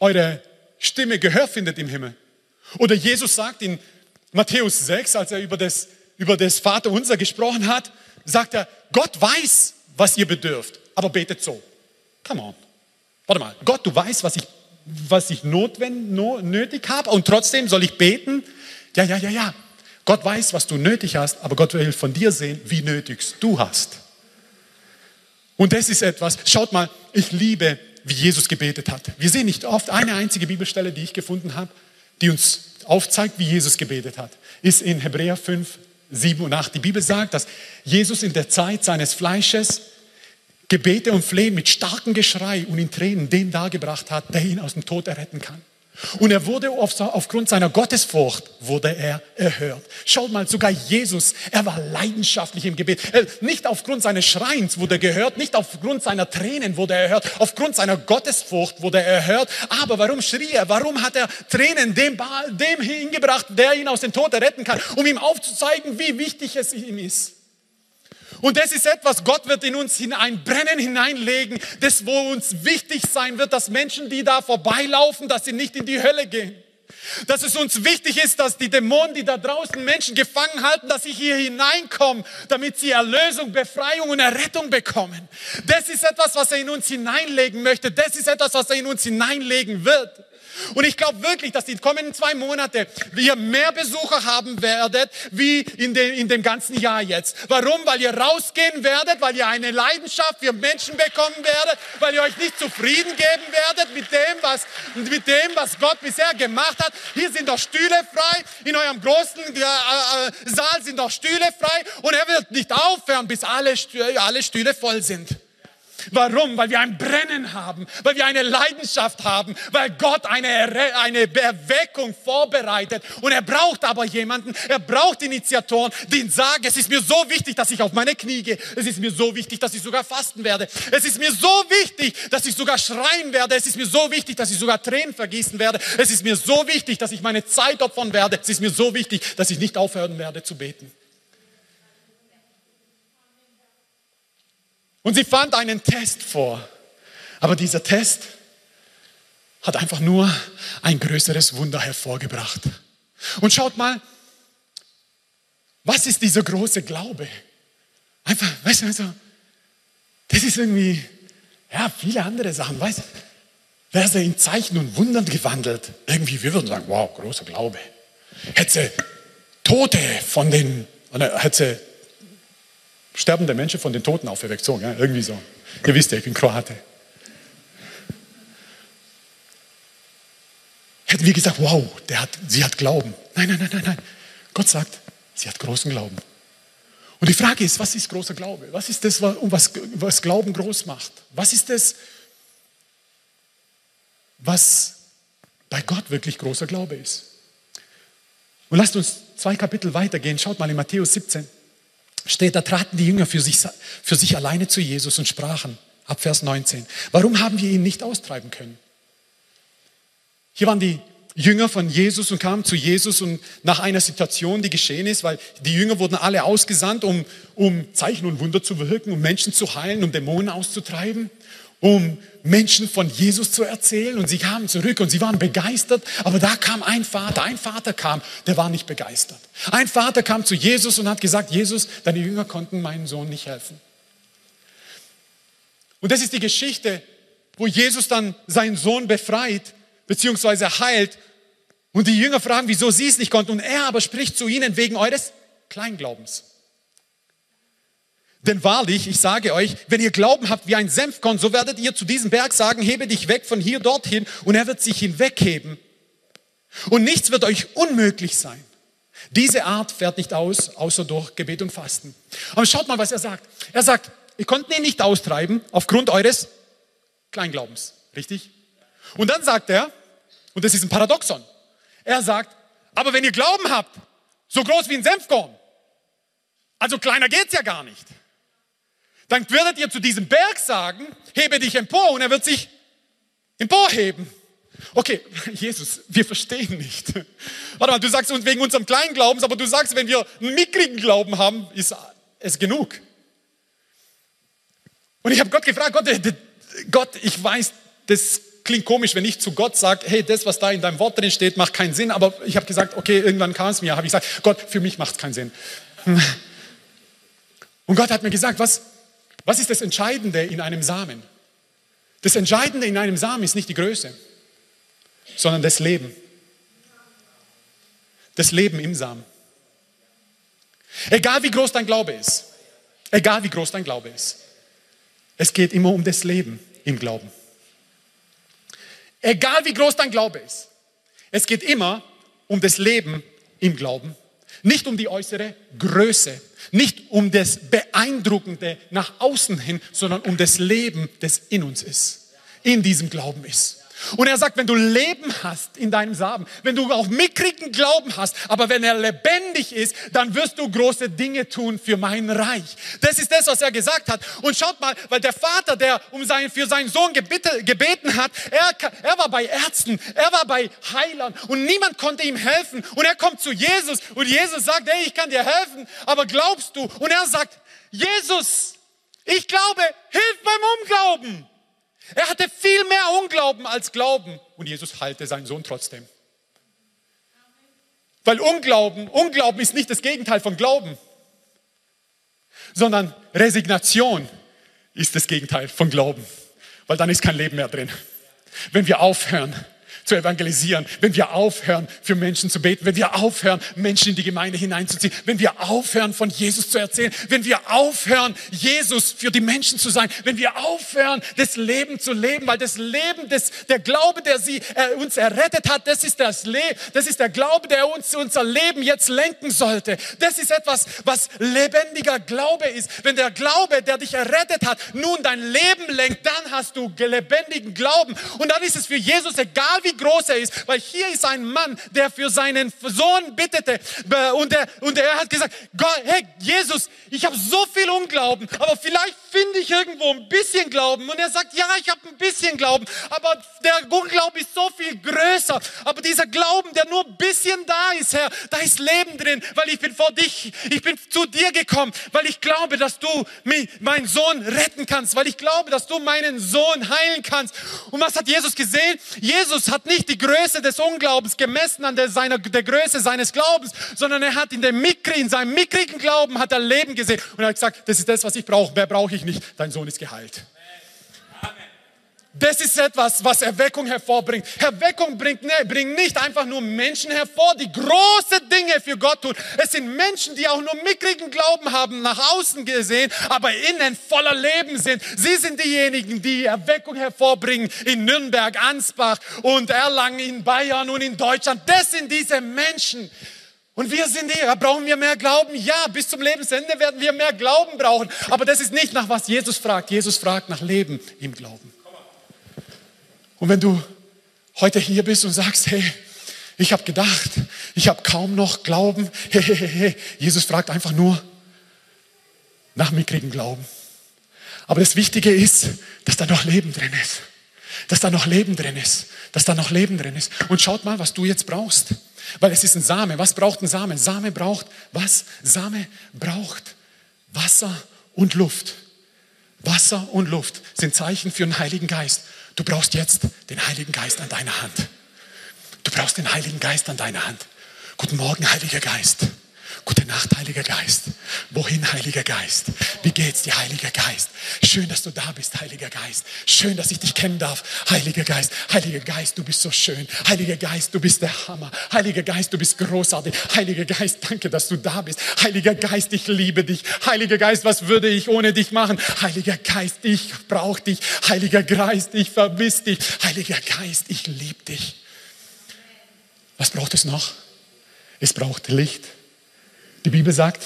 eure Stimme Gehör findet im Himmel. Oder Jesus sagt in Matthäus 6, als er über das, über das Vaterunser gesprochen hat, sagt er, Gott weiß, was ihr bedürft, aber betet so. Come on. Warte mal, Gott, du weißt, was ich, was ich notwendig, nötig habe und trotzdem soll ich beten? Ja, ja, ja, ja. Gott weiß, was du nötig hast, aber Gott will von dir sehen, wie nötig du hast. Und das ist etwas, schaut mal, ich liebe, wie Jesus gebetet hat. Wir sehen nicht oft eine einzige Bibelstelle, die ich gefunden habe, die uns aufzeigt, wie Jesus gebetet hat. Ist in Hebräer 5, 7 und 8. Die Bibel sagt, dass Jesus in der Zeit seines Fleisches Gebete und Flehen mit starkem Geschrei und in Tränen den dargebracht hat, der ihn aus dem Tod erretten kann. Und er wurde aufgrund seiner Gottesfurcht wurde er erhört. Schaut mal, sogar Jesus, er war leidenschaftlich im Gebet. Nicht aufgrund seines Schreins wurde er gehört, nicht aufgrund seiner Tränen wurde er erhört, aufgrund seiner Gottesfurcht wurde er erhört. Aber warum schrie er? Warum hat er Tränen dem, dem hingebracht, der ihn aus dem Tod erretten kann, um ihm aufzuzeigen, wie wichtig es ihm ist? Und das ist etwas, Gott wird in uns hineinbrennen, hineinlegen, das wo uns wichtig sein wird, dass Menschen, die da vorbeilaufen, dass sie nicht in die Hölle gehen. Dass es uns wichtig ist, dass die Dämonen, die da draußen Menschen gefangen halten, dass sie hier hineinkommen, damit sie Erlösung, Befreiung und Errettung bekommen. Das ist etwas, was er in uns hineinlegen möchte. Das ist etwas, was er in uns hineinlegen wird. Und ich glaube wirklich, dass die kommenden zwei Monate wir mehr Besucher haben werdet, wie in, dem, in dem ganzen Jahr jetzt. Warum? Weil ihr rausgehen werdet, weil ihr eine Leidenschaft für Menschen bekommen werdet, weil ihr euch nicht zufrieden geben werdet mit dem, was, mit dem, was Gott bisher gemacht hat. Hier sind doch Stühle frei, in eurem großen äh, äh, Saal sind doch Stühle frei und er wird nicht aufhören, bis alle alle Stühle voll sind. Warum? Weil wir ein Brennen haben, weil wir eine Leidenschaft haben, weil Gott eine, eine Erweckung vorbereitet. Und er braucht aber jemanden, er braucht Initiatoren, die ihn sagen, es ist mir so wichtig, dass ich auf meine Knie gehe. Es ist mir so wichtig, dass ich sogar fasten werde. Es ist mir so wichtig, dass ich sogar schreien werde. Es ist mir so wichtig, dass ich sogar Tränen vergießen werde. Es ist mir so wichtig, dass ich meine Zeit opfern werde. Es ist mir so wichtig, dass ich nicht aufhören werde zu beten. Und sie fand einen Test vor. Aber dieser Test hat einfach nur ein größeres Wunder hervorgebracht. Und schaut mal, was ist dieser große Glaube? Einfach, weißt du, also, das ist irgendwie, ja, viele andere Sachen, weißt du, wäre sie in Zeichen und Wundern gewandelt. Irgendwie, wir würden sagen, wow, großer Glaube. Hätte sie Tote von den, oder hätte sie sterbende Menschen von den Toten auferweckt, so, ja, irgendwie so. Ihr wisst ja, ich bin Kroate. Hätte wir gesagt, wow, der hat, sie hat Glauben. Nein, nein, nein, nein, nein. Gott sagt, sie hat großen Glauben. Und die Frage ist, was ist großer Glaube? Was ist das, was, was Glauben groß macht? Was ist das, was bei Gott wirklich großer Glaube ist? Und lasst uns zwei Kapitel weitergehen. Schaut mal in Matthäus 17. Steht, da traten die Jünger für sich, für sich alleine zu Jesus und sprachen, ab Vers 19, warum haben wir ihn nicht austreiben können? Hier waren die Jünger von Jesus und kamen zu Jesus und nach einer Situation, die geschehen ist, weil die Jünger wurden alle ausgesandt, um, um Zeichen und Wunder zu wirken, um Menschen zu heilen, um Dämonen auszutreiben, um Menschen von Jesus zu erzählen. Und sie kamen zurück und sie waren begeistert. Aber da kam ein Vater, ein Vater kam, der war nicht begeistert. Ein Vater kam zu Jesus und hat gesagt, Jesus, deine Jünger konnten meinem Sohn nicht helfen. Und das ist die Geschichte, wo Jesus dann seinen Sohn befreit beziehungsweise heilt. Und die Jünger fragen, wieso sie es nicht konnten. Und er aber spricht zu ihnen wegen eures Kleinglaubens. Denn wahrlich, ich sage euch, wenn ihr Glauben habt wie ein Senfkorn, so werdet ihr zu diesem Berg sagen, hebe dich weg von hier dorthin und er wird sich hinwegheben. Und nichts wird euch unmöglich sein. Diese Art fährt nicht aus, außer durch Gebet und Fasten. Aber schaut mal, was er sagt. Er sagt, ihr konntet ihn nicht austreiben aufgrund eures Kleinglaubens. Richtig? Und dann sagt er, und das ist ein Paradoxon, er sagt, aber wenn ihr Glauben habt, so groß wie ein Senfkorn, also kleiner geht's ja gar nicht, dann werdet ihr zu diesem Berg sagen, hebe dich empor und er wird sich emporheben. Okay, Jesus, wir verstehen nicht. Warte mal, du sagst uns wegen unserem kleinen Glaubens, aber du sagst, wenn wir einen mickrigen Glauben haben, ist es genug. Und ich habe Gott gefragt, Gott, Gott, ich weiß, das klingt komisch, wenn ich zu Gott sage, hey, das, was da in deinem Wort drin steht, macht keinen Sinn. Aber ich habe gesagt, okay, irgendwann kam es mir, habe ich gesagt, Gott, für mich macht es keinen Sinn. Und Gott hat mir gesagt, was, was ist das Entscheidende in einem Samen? Das Entscheidende in einem Samen ist nicht die Größe, sondern das Leben. Das Leben im Samen. Egal wie groß dein Glaube ist, egal wie groß dein Glaube ist, es geht immer um das Leben im Glauben. Egal wie groß dein Glaube ist. Es geht immer um das Leben im Glauben. Nicht um die äußere Größe, nicht um das Beeindruckende nach außen hin, sondern um das Leben, das in uns ist, in diesem Glauben ist. Und er sagt, wenn du Leben hast in deinem Samen, wenn du auch mickrigen Glauben hast, aber wenn er lebendig ist, dann wirst du große Dinge tun für mein Reich. Das ist das, was er gesagt hat. Und schaut mal, weil der Vater, der um sein, für seinen Sohn gebete, gebeten hat, er, er war bei Ärzten, er war bei Heilern und niemand konnte ihm helfen. Und er kommt zu Jesus und Jesus sagt, hey, ich kann dir helfen, aber glaubst du? Und er sagt, Jesus, ich glaube, hilf beim Unglauben. Er hatte viel mehr Unglauben als Glauben und Jesus heilte seinen Sohn trotzdem. Weil Unglauben, Unglauben ist nicht das Gegenteil von Glauben, sondern Resignation ist das Gegenteil von Glauben, weil dann ist kein Leben mehr drin. Wenn wir aufhören, zu evangelisieren, wenn wir aufhören, für Menschen zu beten, wenn wir aufhören, Menschen in die Gemeinde hineinzuziehen, wenn wir aufhören, von Jesus zu erzählen, wenn wir aufhören, Jesus für die Menschen zu sein, wenn wir aufhören, das Leben zu leben, weil das Leben, das, der Glaube, der sie, äh, uns errettet hat, das ist das Le das ist der Glaube, der uns unser Leben jetzt lenken sollte. Das ist etwas, was lebendiger Glaube ist. Wenn der Glaube, der dich errettet hat, nun dein Leben lenkt, dann hast du lebendigen Glauben. Und dann ist es für Jesus egal, wie wie groß er ist, weil hier ist ein Mann, der für seinen Sohn bittete und er, und er hat gesagt, Gott, hey Jesus, ich habe so viel Unglauben, aber vielleicht finde ich irgendwo ein bisschen Glauben. Und er sagt, ja, ich habe ein bisschen Glauben, aber der Unglaube ist so viel größer. Aber dieser Glauben, der nur ein bisschen da ist, Herr, da ist Leben drin, weil ich bin vor dich, ich bin zu dir gekommen, weil ich glaube, dass du meinen Sohn retten kannst, weil ich glaube, dass du meinen Sohn heilen kannst. Und was hat Jesus gesehen? Jesus hat nicht die Größe des Unglaubens gemessen an der, seiner, der Größe seines Glaubens, sondern er hat in, dem Mikri, in seinem mickrigen Glauben hat er Leben gesehen. Und er hat gesagt, das ist das, was ich brauche. Mehr brauche ich nicht. Dein Sohn ist geheilt. Das ist etwas, was Erweckung hervorbringt. Erweckung bringt, ne, bringt nicht einfach nur Menschen hervor, die große Dinge für Gott tun. Es sind Menschen, die auch nur mickrigen Glauben haben, nach außen gesehen, aber innen voller Leben sind. Sie sind diejenigen, die Erweckung hervorbringen in Nürnberg, Ansbach und Erlangen, in Bayern und in Deutschland. Das sind diese Menschen. Und wir sind hier. Brauchen wir mehr Glauben? Ja, bis zum Lebensende werden wir mehr Glauben brauchen. Aber das ist nicht nach was Jesus fragt. Jesus fragt nach Leben im Glauben. Und wenn du heute hier bist und sagst, hey, ich habe gedacht, ich habe kaum noch Glauben. Hey, hey, hey, Jesus fragt einfach nur nach mickrigem Glauben. Aber das Wichtige ist, dass da noch Leben drin ist. Dass da noch Leben drin ist. Dass da noch Leben drin ist. Und schaut mal, was du jetzt brauchst. Weil es ist ein Same. Was braucht ein Same? Same braucht was? Same braucht Wasser und Luft. Wasser und Luft sind Zeichen für den Heiligen Geist. Du brauchst jetzt den Heiligen Geist an deiner Hand. Du brauchst den Heiligen Geist an deiner Hand. Guten Morgen, Heiliger Geist. Gute Nacht, Heiliger Geist. Wohin, Heiliger Geist? Wie geht's dir, Heiliger Geist? Schön, dass du da bist, Heiliger Geist. Schön, dass ich dich kennen darf, Heiliger Geist. Heiliger Geist, du bist so schön. Heiliger Geist, du bist der Hammer. Heiliger Geist, du bist großartig. Heiliger Geist, danke, dass du da bist. Heiliger Geist, ich liebe dich. Heiliger Geist, was würde ich ohne dich machen? Heiliger Geist, ich brauche dich. Heiliger Geist, ich vermisse dich. Heiliger Geist, ich liebe dich. Was braucht es noch? Es braucht Licht. Die Bibel sagt,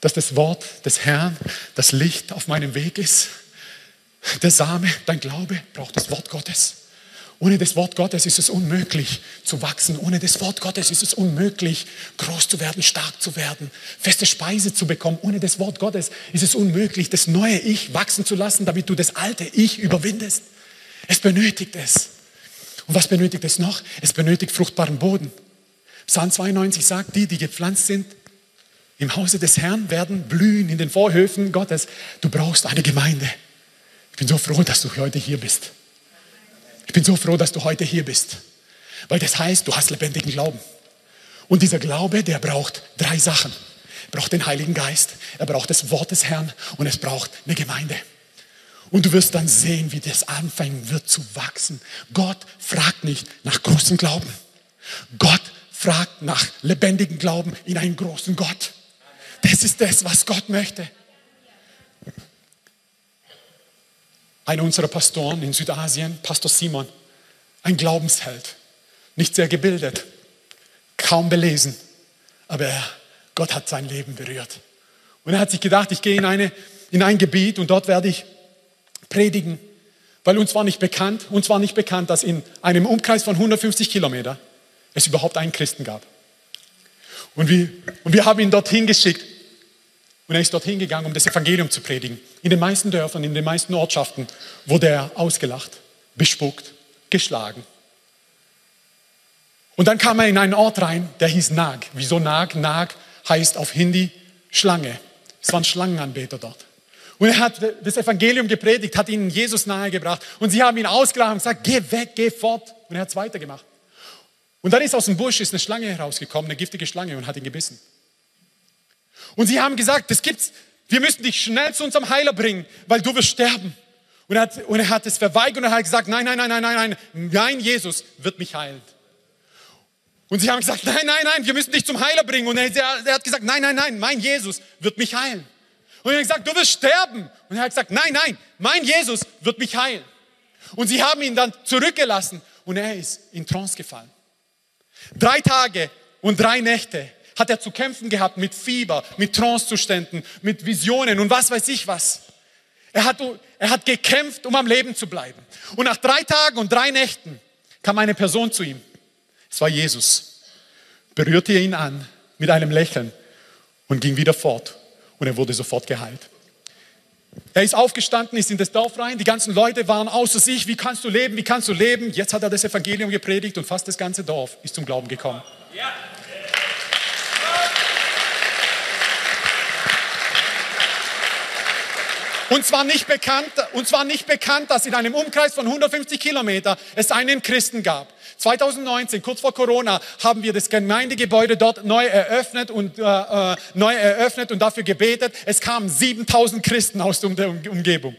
dass das Wort des Herrn das Licht auf meinem Weg ist. Der Same, dein Glaube braucht das Wort Gottes. Ohne das Wort Gottes ist es unmöglich zu wachsen. Ohne das Wort Gottes ist es unmöglich, groß zu werden, stark zu werden, feste Speise zu bekommen. Ohne das Wort Gottes ist es unmöglich, das neue Ich wachsen zu lassen, damit du das alte Ich überwindest. Es benötigt es. Und was benötigt es noch? Es benötigt fruchtbaren Boden. Psalm 92 sagt, die, die gepflanzt sind im Hause des Herrn werden blühen in den Vorhöfen Gottes. Du brauchst eine Gemeinde. Ich bin so froh, dass du heute hier bist. Ich bin so froh, dass du heute hier bist. Weil das heißt, du hast lebendigen Glauben. Und dieser Glaube, der braucht drei Sachen. Er braucht den Heiligen Geist, er braucht das Wort des Herrn und es braucht eine Gemeinde. Und du wirst dann sehen, wie das anfangen wird zu wachsen. Gott fragt nicht nach großem Glauben. Gott fragt nach lebendigem Glauben in einen großen Gott. Das ist das, was Gott möchte. Einer unserer Pastoren in Südasien, Pastor Simon, ein Glaubensheld, nicht sehr gebildet, kaum belesen, aber er, Gott hat sein Leben berührt. Und er hat sich gedacht, ich gehe in, eine, in ein Gebiet und dort werde ich predigen, weil uns war nicht bekannt, uns war nicht bekannt, dass in einem Umkreis von 150 Kilometern es überhaupt einen Christen gab. Und wir, und wir haben ihn dorthin geschickt. Und er ist dorthin gegangen, um das Evangelium zu predigen. In den meisten Dörfern, in den meisten Ortschaften wurde er ausgelacht, bespuckt, geschlagen. Und dann kam er in einen Ort rein, der hieß Nag. Wieso Nag? Nag heißt auf Hindi Schlange. Es waren Schlangenanbeter dort. Und er hat das Evangelium gepredigt, hat ihnen Jesus nahegebracht. Und sie haben ihn ausgelacht und gesagt, geh weg, geh fort. Und er hat es weitergemacht. Und dann ist aus dem Busch ist eine Schlange herausgekommen, eine giftige Schlange und hat ihn gebissen. Und sie haben gesagt, das gibt's, wir müssen dich schnell zu unserem Heiler bringen, weil du wirst sterben. Und er hat, und er hat es verweigert und er hat gesagt, nein, nein, nein, nein, nein, nein, nein, Jesus wird mich heilen. Und sie haben gesagt, nein, nein, nein, wir müssen dich zum Heiler bringen. Und er, er hat gesagt, nein, nein, nein, mein Jesus wird mich heilen. Und er hat gesagt, du wirst sterben. Und er hat gesagt, nein, nein, mein Jesus wird mich heilen. Und sie haben ihn dann zurückgelassen und er ist in Trance gefallen. Drei Tage und drei Nächte hat er zu kämpfen gehabt mit Fieber, mit Trancezuständen, mit Visionen und was weiß ich was. Er hat, er hat gekämpft, um am Leben zu bleiben. Und nach drei Tagen und drei Nächten kam eine Person zu ihm. Es war Jesus. Berührte ihn an mit einem Lächeln und ging wieder fort. Und er wurde sofort geheilt. Er ist aufgestanden, ist in das Dorf rein. Die ganzen Leute waren außer sich. Wie kannst du leben? Wie kannst du leben? Jetzt hat er das Evangelium gepredigt und fast das ganze Dorf ist zum Glauben gekommen. Ja. Und zwar nicht bekannt, und zwar nicht bekannt, dass in einem Umkreis von 150 Kilometer es einen Christen gab. 2019, kurz vor Corona, haben wir das Gemeindegebäude dort neu eröffnet und äh, äh neu eröffnet und dafür gebetet. Es kamen 7000 Christen aus der Umgebung.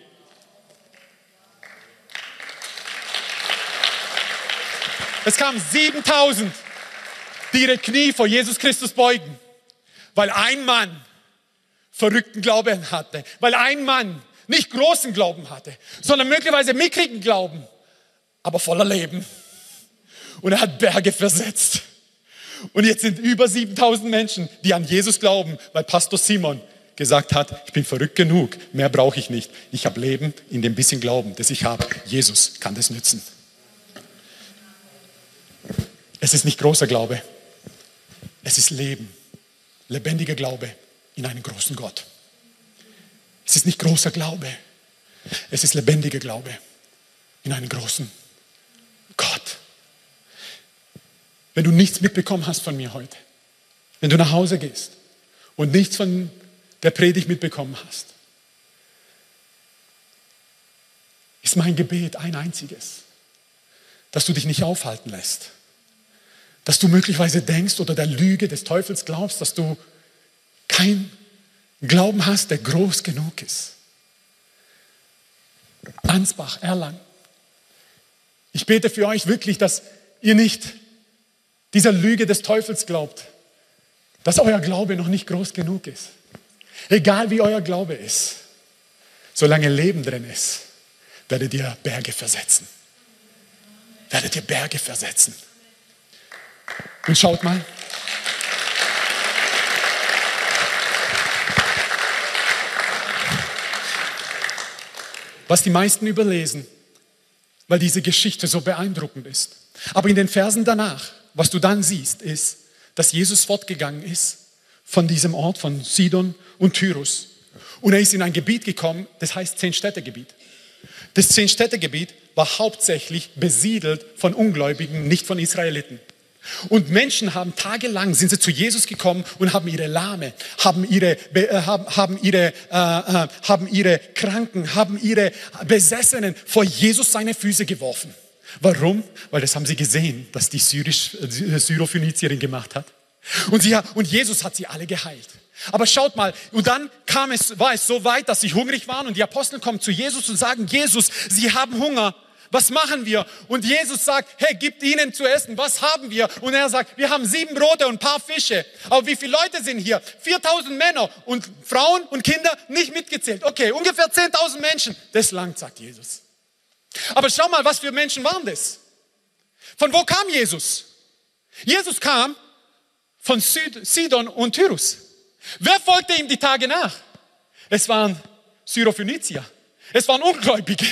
Es kamen 7000, die ihre Knie vor Jesus Christus beugen, weil ein Mann verrückten Glauben hatte, weil ein Mann nicht großen Glauben hatte, sondern möglicherweise mickrigen Glauben, aber voller Leben. Und er hat Berge versetzt. Und jetzt sind über 7000 Menschen, die an Jesus glauben, weil Pastor Simon gesagt hat, ich bin verrückt genug, mehr brauche ich nicht. Ich habe Leben in dem bisschen Glauben, das ich habe. Jesus kann das nützen. Es ist nicht großer Glaube, es ist Leben, lebendiger Glaube in einen großen Gott. Es ist nicht großer Glaube, es ist lebendiger Glaube in einen großen Gott. Wenn du nichts mitbekommen hast von mir heute, wenn du nach Hause gehst und nichts von der Predigt mitbekommen hast, ist mein Gebet ein einziges, dass du dich nicht aufhalten lässt, dass du möglicherweise denkst oder der Lüge des Teufels glaubst, dass du kein Glauben hast, der groß genug ist. Ansbach, Erlangen. Ich bete für euch wirklich, dass ihr nicht dieser Lüge des Teufels glaubt, dass euer Glaube noch nicht groß genug ist. Egal wie euer Glaube ist, solange Leben drin ist, werdet ihr Berge versetzen. Werdet ihr Berge versetzen. Und schaut mal, was die meisten überlesen, weil diese Geschichte so beeindruckend ist. Aber in den Versen danach, was du dann siehst, ist, dass Jesus fortgegangen ist von diesem Ort, von Sidon und Tyrus. Und er ist in ein Gebiet gekommen, das heißt Zehn-Städte-Gebiet. Das Zehn-Städte-Gebiet war hauptsächlich besiedelt von Ungläubigen, nicht von Israeliten. Und Menschen haben tagelang, sind sie zu Jesus gekommen und haben ihre Lahme, haben ihre, äh, haben, ihre, äh, äh, haben ihre Kranken, haben ihre Besessenen vor Jesus seine Füße geworfen. Warum? Weil das haben sie gesehen, dass die Syrisch, äh, Syrophönizierin gemacht hat. Und, sie, und Jesus hat sie alle geheilt. Aber schaut mal, und dann kam es, war es so weit, dass sie hungrig waren und die Apostel kommen zu Jesus und sagen, Jesus, sie haben Hunger. Was machen wir? Und Jesus sagt, hey, gibt ihnen zu essen. Was haben wir? Und er sagt, wir haben sieben Brote und ein paar Fische. Aber wie viele Leute sind hier? 4000 Männer und Frauen und Kinder nicht mitgezählt. Okay, ungefähr 10.000 Menschen. Das langt, sagt Jesus. Aber schau mal, was für Menschen waren das? Von wo kam Jesus? Jesus kam von Sidon und Tyrus. Wer folgte ihm die Tage nach? Es waren Syrophönizier. Es waren Ungläubige.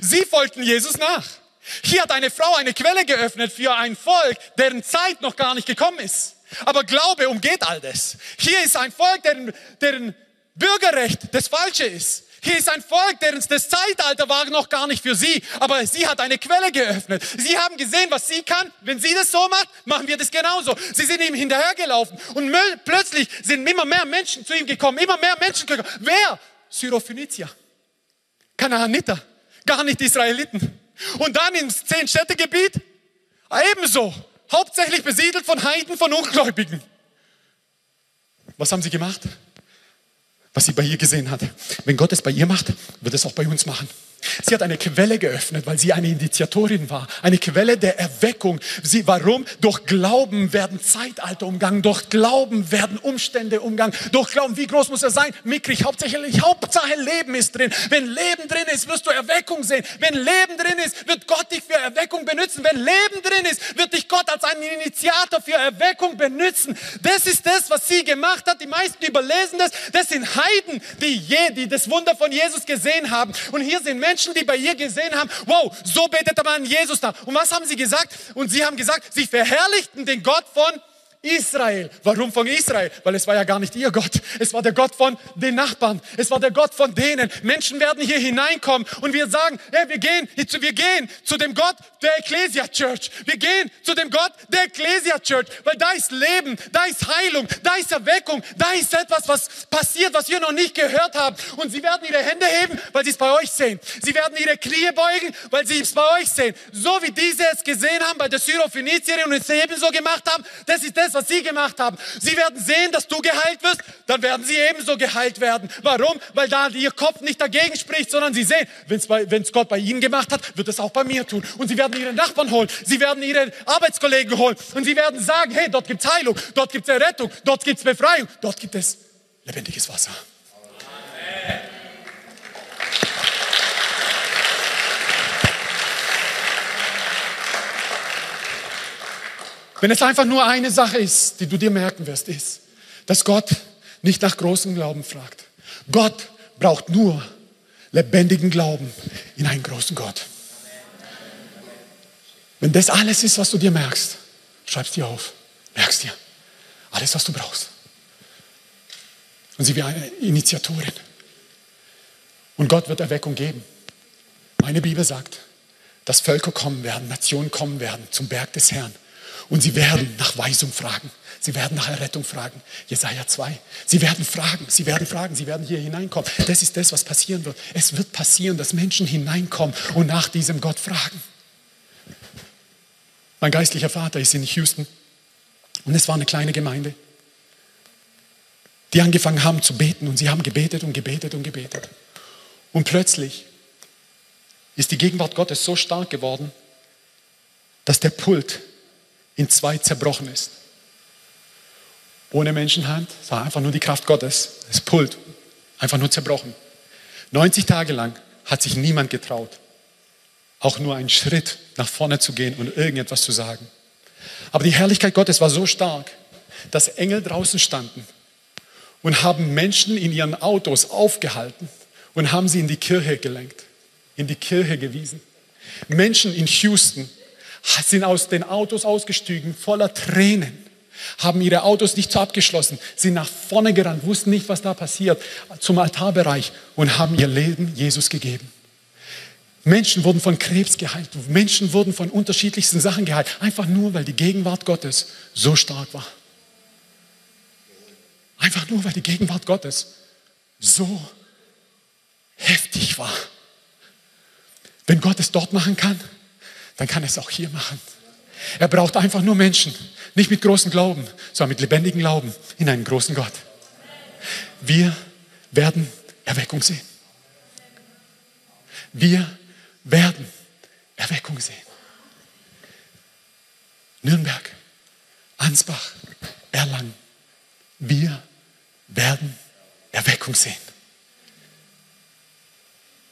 Sie folgten Jesus nach. Hier hat eine Frau eine Quelle geöffnet für ein Volk, deren Zeit noch gar nicht gekommen ist. Aber Glaube umgeht all das. Hier ist ein Volk, deren, deren Bürgerrecht das Falsche ist. Hier ist ein Volk, deren das Zeitalter war noch gar nicht für sie, aber sie hat eine Quelle geöffnet. Sie haben gesehen, was sie kann. Wenn sie das so macht, machen wir das genauso. Sie sind ihm hinterhergelaufen und plötzlich sind immer mehr Menschen zu ihm gekommen, immer mehr Menschen gekommen. Wer? Syrophönicier, Kanaaniter gar nicht Israeliten. Und dann ins Zehn-Städte-Gebiet ebenso, hauptsächlich besiedelt von Heiden, von Ungläubigen. Was haben sie gemacht? Was sie bei ihr gesehen hat. Wenn Gott es bei ihr macht, wird es auch bei uns machen. Sie hat eine Quelle geöffnet, weil sie eine Initiatorin war. Eine Quelle der Erweckung. Sie, warum? Durch Glauben werden Zeitalter umgangen. Durch Glauben werden Umstände umgangen. Durch Glauben, wie groß muss er sein? Mickrig, hauptsächlich, Hauptsache Leben ist drin. Wenn Leben drin ist, wirst du Erweckung sehen. Wenn Leben drin ist, wird Gott dich für Erweckung benutzen. Wenn Leben drin ist, wird dich Gott als einen Initiator für Erweckung benutzen. Das ist das, was sie gemacht hat. Die meisten überlesen das. Das sind Heiden, die, je, die das Wunder von Jesus gesehen haben. Und hier sind Menschen, Menschen, die bei ihr gesehen haben, wow, so betet man Jesus nach. Und was haben sie gesagt? Und sie haben gesagt, sie verherrlichten den Gott von Israel. Warum von Israel? Weil es war ja gar nicht ihr Gott. Es war der Gott von den Nachbarn. Es war der Gott von denen. Menschen werden hier hineinkommen und wir sagen, hey, wir gehen, wir gehen zu dem Gott der Ecclesia Church. Wir gehen zu dem Gott der Ecclesia Church, weil da ist Leben, da ist Heilung, da ist Erweckung, da ist etwas, was passiert, was wir noch nicht gehört haben. Und sie werden ihre Hände heben, weil sie es bei euch sehen. Sie werden ihre Knie beugen, weil sie es bei euch sehen. So wie diese es gesehen haben bei der Syrophoenizierin und es ebenso gemacht haben, das ist das, was sie gemacht haben. Sie werden sehen, dass du geheilt wirst, dann werden sie ebenso geheilt werden. Warum? Weil da ihr Kopf nicht dagegen spricht, sondern sie sehen, wenn es Gott bei ihnen gemacht hat, wird es auch bei mir tun. Und sie werden ihre Nachbarn holen, sie werden ihre Arbeitskollegen holen und sie werden sagen, hey, dort gibt es Heilung, dort gibt es Errettung, dort gibt es Befreiung, dort gibt es lebendiges Wasser. Wenn es einfach nur eine Sache ist, die du dir merken wirst, ist, dass Gott nicht nach großem Glauben fragt. Gott braucht nur lebendigen Glauben in einen großen Gott. Wenn das alles ist, was du dir merkst, schreib es dir auf, merkst dir alles, was du brauchst. Und sie wie eine Initiatorin. Und Gott wird Erweckung geben. Meine Bibel sagt, dass Völker kommen werden, Nationen kommen werden zum Berg des Herrn und sie werden nach Weisung fragen. Sie werden nach Errettung fragen. Jesaja 2. Sie werden fragen, sie werden fragen, sie werden hier hineinkommen. Das ist das, was passieren wird. Es wird passieren, dass Menschen hineinkommen und nach diesem Gott fragen. Mein geistlicher Vater ist in Houston und es war eine kleine Gemeinde, die angefangen haben zu beten und sie haben gebetet und gebetet und gebetet. Und plötzlich ist die Gegenwart Gottes so stark geworden, dass der Pult in zwei zerbrochen ist. Ohne Menschenhand, es war einfach nur die Kraft Gottes, das Pult, einfach nur zerbrochen. 90 Tage lang hat sich niemand getraut, auch nur einen Schritt nach vorne zu gehen und irgendetwas zu sagen. Aber die Herrlichkeit Gottes war so stark, dass Engel draußen standen und haben Menschen in ihren Autos aufgehalten und haben sie in die Kirche gelenkt, in die Kirche gewiesen. Menschen in Houston sind aus den Autos ausgestiegen, voller Tränen, haben ihre Autos nicht so abgeschlossen, sind nach vorne gerannt, wussten nicht, was da passiert, zum Altarbereich und haben ihr Leben Jesus gegeben. Menschen wurden von Krebs geheilt, Menschen wurden von unterschiedlichsten Sachen geheilt, einfach nur, weil die Gegenwart Gottes so stark war. Einfach nur, weil die Gegenwart Gottes so heftig war. Wenn Gott es dort machen kann, dann kann er es auch hier machen. Er braucht einfach nur Menschen, nicht mit großem Glauben, sondern mit lebendigem Glauben in einen großen Gott. Wir werden Erweckung sehen. Wir werden Erweckung sehen. Nürnberg, Ansbach, Erlangen. Wir werden Erweckung sehen.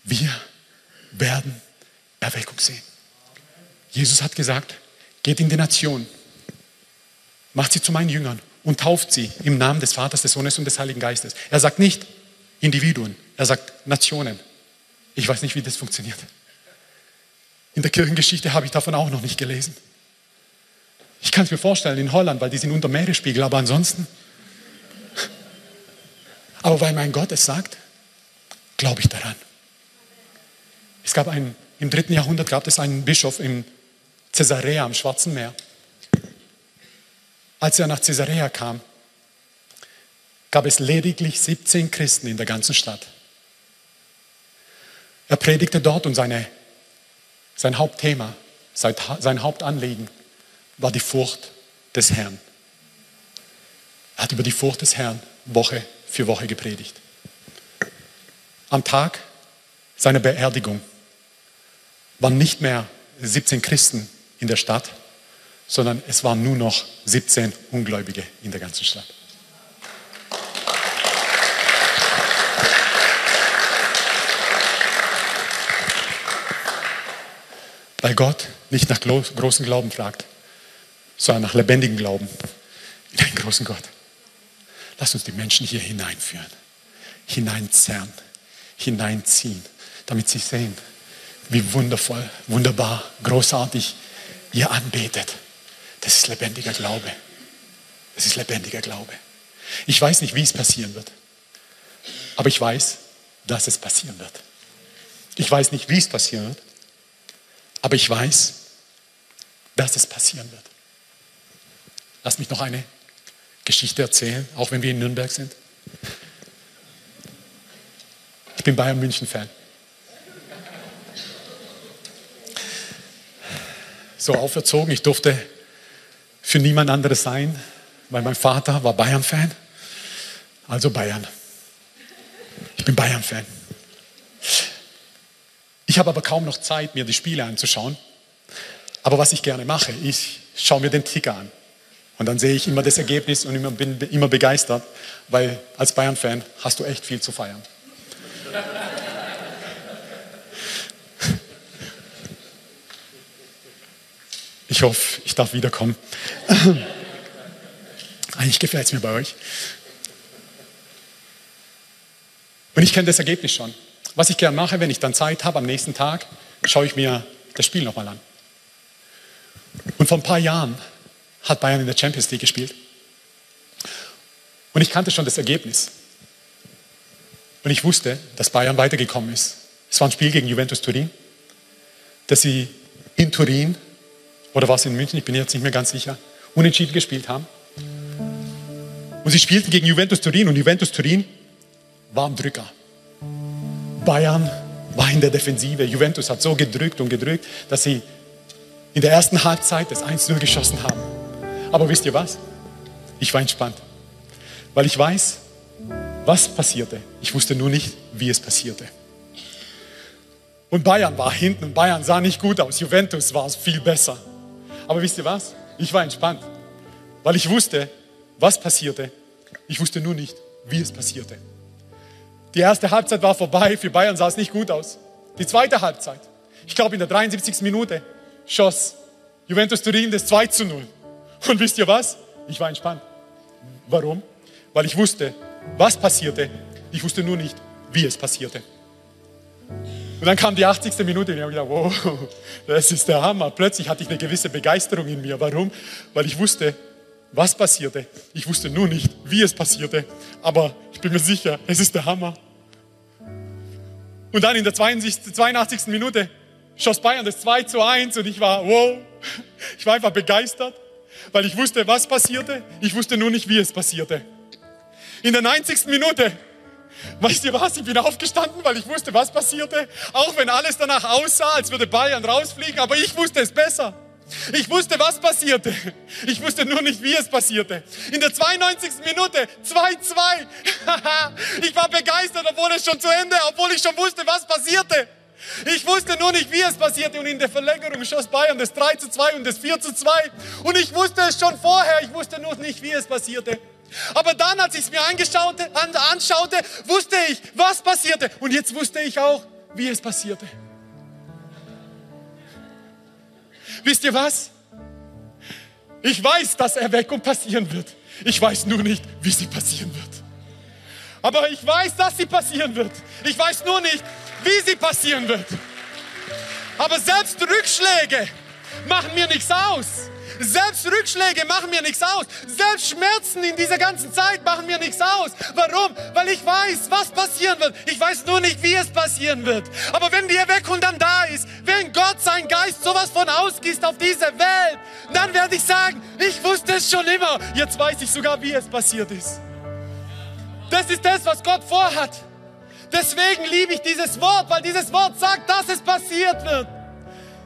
Wir werden Erweckung sehen. Jesus hat gesagt, geht in die Nation, macht sie zu meinen Jüngern und tauft sie im Namen des Vaters, des Sohnes und des Heiligen Geistes. Er sagt nicht Individuen, er sagt Nationen. Ich weiß nicht, wie das funktioniert. In der Kirchengeschichte habe ich davon auch noch nicht gelesen. Ich kann es mir vorstellen in Holland, weil die sind unter Meeresspiegel, aber ansonsten. Aber weil mein Gott es sagt, glaube ich daran. Es gab einen, im dritten Jahrhundert gab es einen Bischof im Caesarea am Schwarzen Meer. Als er nach Caesarea kam, gab es lediglich 17 Christen in der ganzen Stadt. Er predigte dort und seine, sein Hauptthema, sein Hauptanliegen war die Furcht des Herrn. Er hat über die Furcht des Herrn Woche für Woche gepredigt. Am Tag seiner Beerdigung waren nicht mehr 17 Christen in der Stadt, sondern es waren nur noch 17 Ungläubige in der ganzen Stadt. Weil Gott nicht nach großem Glauben fragt, sondern nach lebendigem Glauben in einen großen Gott. Lass uns die Menschen hier hineinführen, hineinzerren, hineinziehen, damit sie sehen, wie wundervoll, wunderbar, großartig ihr anbetet. Das ist lebendiger Glaube. Das ist lebendiger Glaube. Ich weiß nicht, wie es passieren wird, aber ich weiß, dass es passieren wird. Ich weiß nicht, wie es passieren wird, aber ich weiß, dass es passieren wird. Lass mich noch eine Geschichte erzählen, auch wenn wir in Nürnberg sind. Ich bin Bayern München So auferzogen, ich durfte für niemand anderes sein, weil mein Vater war Bayern Fan. Also Bayern. Ich bin Bayern Fan. Ich habe aber kaum noch Zeit, mir die Spiele anzuschauen. Aber was ich gerne mache, ich schaue mir den Ticker an. Und dann sehe ich immer das Ergebnis und bin immer begeistert, weil als Bayern-Fan hast du echt viel zu feiern. Ich hoffe, ich darf wiederkommen. Eigentlich gefällt es mir bei euch. Und ich kenne das Ergebnis schon. Was ich gerne mache, wenn ich dann Zeit habe, am nächsten Tag, schaue ich mir das Spiel nochmal an. Und vor ein paar Jahren hat Bayern in der Champions League gespielt. Und ich kannte schon das Ergebnis. Und ich wusste, dass Bayern weitergekommen ist. Es war ein Spiel gegen Juventus Turin, dass sie in Turin, oder war es in München, ich bin jetzt nicht mehr ganz sicher, unentschieden gespielt haben. Und sie spielten gegen Juventus Turin und Juventus Turin war am Drücker. Bayern war in der Defensive. Juventus hat so gedrückt und gedrückt, dass sie in der ersten Halbzeit das 1-0 geschossen haben. Aber wisst ihr was? Ich war entspannt, weil ich weiß, was passierte. Ich wusste nur nicht, wie es passierte. Und Bayern war hinten Bayern sah nicht gut aus. Juventus war viel besser. Aber wisst ihr was? Ich war entspannt, weil ich wusste, was passierte. Ich wusste nur nicht, wie es passierte. Die erste Halbzeit war vorbei, für Bayern sah es nicht gut aus. Die zweite Halbzeit, ich glaube in der 73. Minute, schoss Juventus Turin das 2 zu 0. Und wisst ihr was? Ich war entspannt. Warum? Weil ich wusste, was passierte. Ich wusste nur nicht, wie es passierte. Und dann kam die 80. Minute und ich habe gedacht, wow, das ist der Hammer. Plötzlich hatte ich eine gewisse Begeisterung in mir. Warum? Weil ich wusste, was passierte. Ich wusste nur nicht, wie es passierte. Aber ich bin mir sicher, es ist der Hammer. Und dann in der 82. 82. Minute schoss Bayern das 2 zu 1 und ich war, wow, ich war einfach begeistert, weil ich wusste, was passierte. Ich wusste nur nicht, wie es passierte. In der 90. Minute, weißt ihr was, ich bin aufgestanden, weil ich wusste, was passierte. Auch wenn alles danach aussah, als würde Bayern rausfliegen, aber ich wusste es besser. Ich wusste, was passierte. Ich wusste nur nicht, wie es passierte. In der 92. Minute 2-2. ich war begeistert, obwohl es schon zu Ende, obwohl ich schon wusste, was passierte. Ich wusste nur nicht, wie es passierte. Und in der Verlängerung schoss Bayern das 3 zu 2 und das 4 zu 2. Und ich wusste es schon vorher. Ich wusste nur nicht, wie es passierte. Aber dann, als ich es mir angeschaute, anschaute, wusste ich, was passierte. Und jetzt wusste ich auch, wie es passierte. Wisst ihr was? Ich weiß, dass Erweckung passieren wird. Ich weiß nur nicht, wie sie passieren wird. Aber ich weiß, dass sie passieren wird. Ich weiß nur nicht, wie sie passieren wird. Aber selbst Rückschläge machen mir nichts aus. Selbst Rückschläge machen mir nichts aus. Selbst Schmerzen in dieser ganzen Zeit machen mir nichts aus. Warum? Weil ich weiß, was passieren wird. Ich weiß nur nicht, wie es passieren wird. Aber wenn die Erweckung dann da ist, wenn Gott sein Geist sowas von ausgießt auf diese Welt, dann werde ich sagen, ich wusste es schon immer. Jetzt weiß ich sogar, wie es passiert ist. Das ist das, was Gott vorhat. Deswegen liebe ich dieses Wort, weil dieses Wort sagt, dass es passiert wird.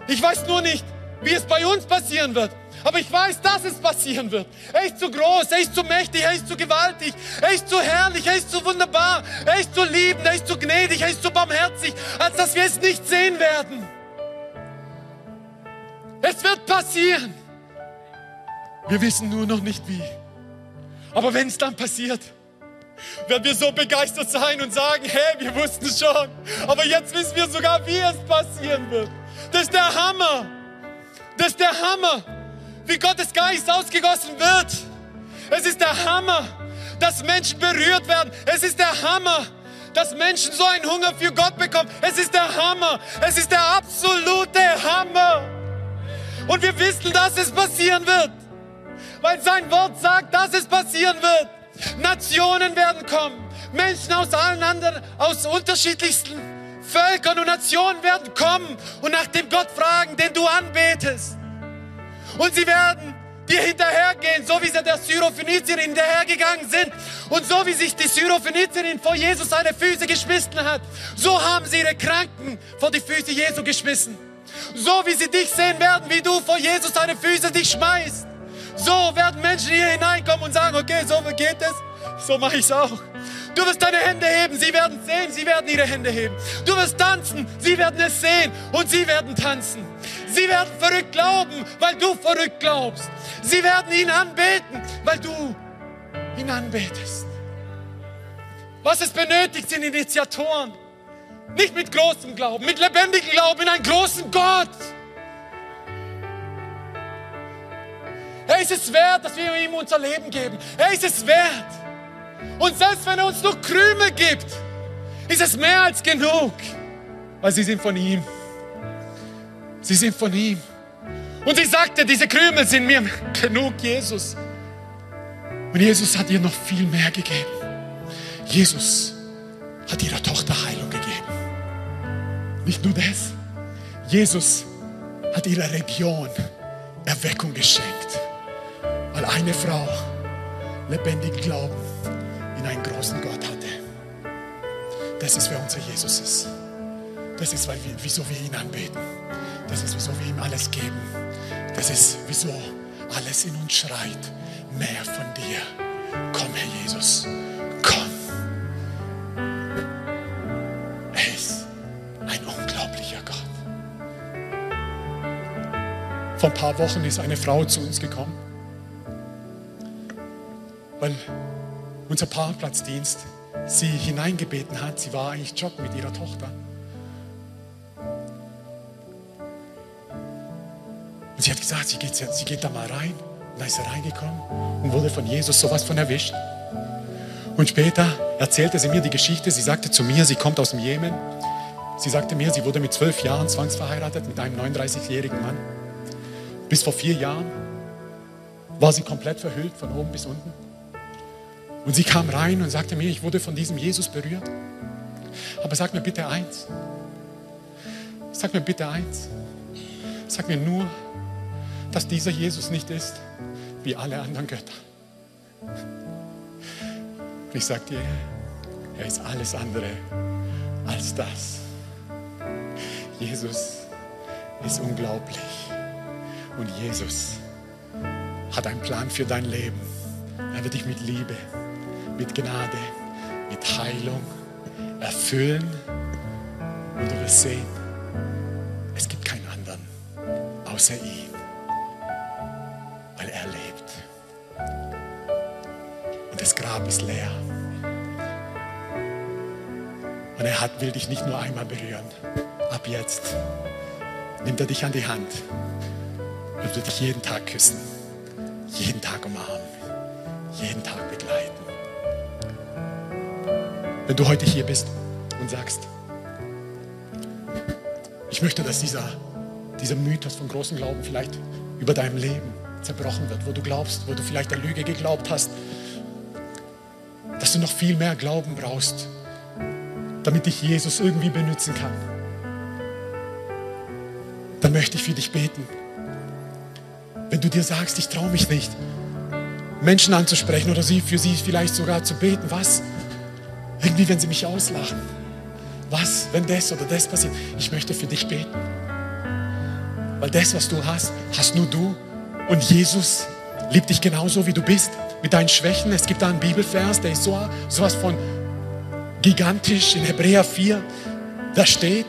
Ich weiß nur nicht, wie es bei uns passieren wird. Aber ich weiß, dass es passieren wird. Er ist zu groß, er ist zu mächtig, er ist zu gewaltig, er ist zu herrlich, er ist zu wunderbar, er ist zu liebend, er ist zu gnädig, er ist zu barmherzig, als dass wir es nicht sehen werden. Es wird passieren. Wir wissen nur noch nicht wie. Aber wenn es dann passiert, werden wir so begeistert sein und sagen, hey, wir wussten es schon, aber jetzt wissen wir sogar, wie es passieren wird. Das ist der Hammer. Das ist der Hammer wie Gottes Geist ausgegossen wird. Es ist der Hammer, dass Menschen berührt werden. Es ist der Hammer, dass Menschen so einen Hunger für Gott bekommen. Es ist der Hammer. Es ist der absolute Hammer. Und wir wissen, dass es passieren wird. Weil sein Wort sagt, dass es passieren wird. Nationen werden kommen. Menschen aus allen anderen, aus unterschiedlichsten Völkern und Nationen werden kommen und nach dem Gott fragen, den du anbetest. Und sie werden dir hinterhergehen, so wie sie der Syrophönizierin hinterhergegangen sind und so wie sich die Syrophönizierin vor Jesus seine Füße geschmissen hat. So haben sie ihre Kranken vor die Füße Jesu geschmissen. So wie sie dich sehen werden, wie du vor Jesus seine Füße dich schmeißt. So werden Menschen hier hineinkommen und sagen, okay, so geht es, so mache ich es auch. Du wirst deine Hände heben, sie werden sehen, sie werden ihre Hände heben. Du wirst tanzen, sie werden es sehen und sie werden tanzen. Sie werden verrückt glauben, weil du verrückt glaubst. Sie werden ihn anbeten, weil du ihn anbetest. Was es benötigt, sind Initiatoren. Nicht mit großem Glauben, mit lebendigem Glauben in einen großen Gott. Er ist es wert, dass wir ihm unser Leben geben. Er ist es wert. Und selbst wenn er uns nur Krümel gibt, ist es mehr als genug, weil sie sind von ihm. Sie sind von ihm. Und sie sagte, diese Krümel sind mir genug, Jesus. Und Jesus hat ihr noch viel mehr gegeben. Jesus hat ihrer Tochter Heilung gegeben. Nicht nur das. Jesus hat ihrer Region Erweckung geschenkt, weil eine Frau lebendig Glauben in einen großen Gott hatte. Das ist, wer unser Jesus ist. Das ist, wieso wir ihn anbeten. Das ist, wieso wir ihm alles geben. Das ist, wieso alles in uns schreit. Mehr von dir. Komm, Herr Jesus. Komm. Er ist ein unglaublicher Gott. Vor ein paar Wochen ist eine Frau zu uns gekommen, weil unser Parkplatzdienst sie hineingebeten hat. Sie war eigentlich joggen mit ihrer Tochter. Und sie hat gesagt, sie geht, sie geht da mal rein. Und da ist sie reingekommen und wurde von Jesus sowas von erwischt. Und später erzählte sie mir die Geschichte. Sie sagte zu mir, sie kommt aus dem Jemen. Sie sagte mir, sie wurde mit zwölf Jahren zwangsverheiratet mit einem 39-jährigen Mann. Bis vor vier Jahren war sie komplett verhüllt von oben bis unten. Und sie kam rein und sagte mir, ich wurde von diesem Jesus berührt. Aber sag mir bitte eins. Sag mir bitte eins. Sag mir nur, dass dieser Jesus nicht ist wie alle anderen Götter. Und ich sage dir, er ist alles andere als das. Jesus ist unglaublich. Und Jesus hat einen Plan für dein Leben. Er wird dich mit Liebe, mit Gnade, mit Heilung erfüllen. Und du wirst sehen, es gibt keinen anderen außer ihm, hat, will dich nicht nur einmal berühren. Ab jetzt nimmt er dich an die Hand und wird dich jeden Tag küssen, jeden Tag umarmen, jeden Tag begleiten. Wenn du heute hier bist und sagst, ich möchte, dass dieser, dieser Mythos von großem Glauben vielleicht über deinem Leben zerbrochen wird, wo du glaubst, wo du vielleicht der Lüge geglaubt hast, dass du noch viel mehr Glauben brauchst, damit dich Jesus irgendwie benutzen kann. Dann möchte ich für dich beten. Wenn du dir sagst, ich traue mich nicht, Menschen anzusprechen oder sie für sie vielleicht sogar zu beten, was? Irgendwie, wenn sie mich auslachen. Was, wenn das oder das passiert? Ich möchte für dich beten. Weil das, was du hast, hast nur du. Und Jesus liebt dich genauso, wie du bist, mit deinen Schwächen. Es gibt da einen Bibelvers, der ist so sowas von gigantisch in Hebräer 4. Da steht,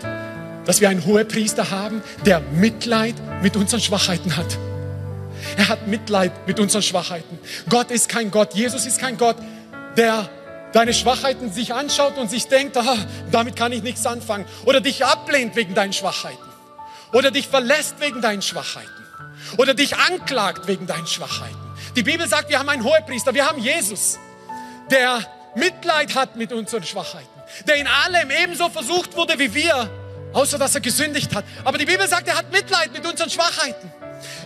dass wir einen Hohepriester haben, der Mitleid mit unseren Schwachheiten hat. Er hat Mitleid mit unseren Schwachheiten. Gott ist kein Gott, Jesus ist kein Gott, der deine Schwachheiten sich anschaut und sich denkt, ah, damit kann ich nichts anfangen. Oder dich ablehnt wegen deinen Schwachheiten. Oder dich verlässt wegen deinen Schwachheiten. Oder dich anklagt wegen deinen Schwachheiten. Die Bibel sagt, wir haben einen Hohepriester, wir haben Jesus, der Mitleid hat mit unseren Schwachheiten. der in allem ebenso versucht wurde wie wir, außer dass er gesündigt hat. Aber die Bibel sagt, er hat Mitleid mit unseren Schwachheiten.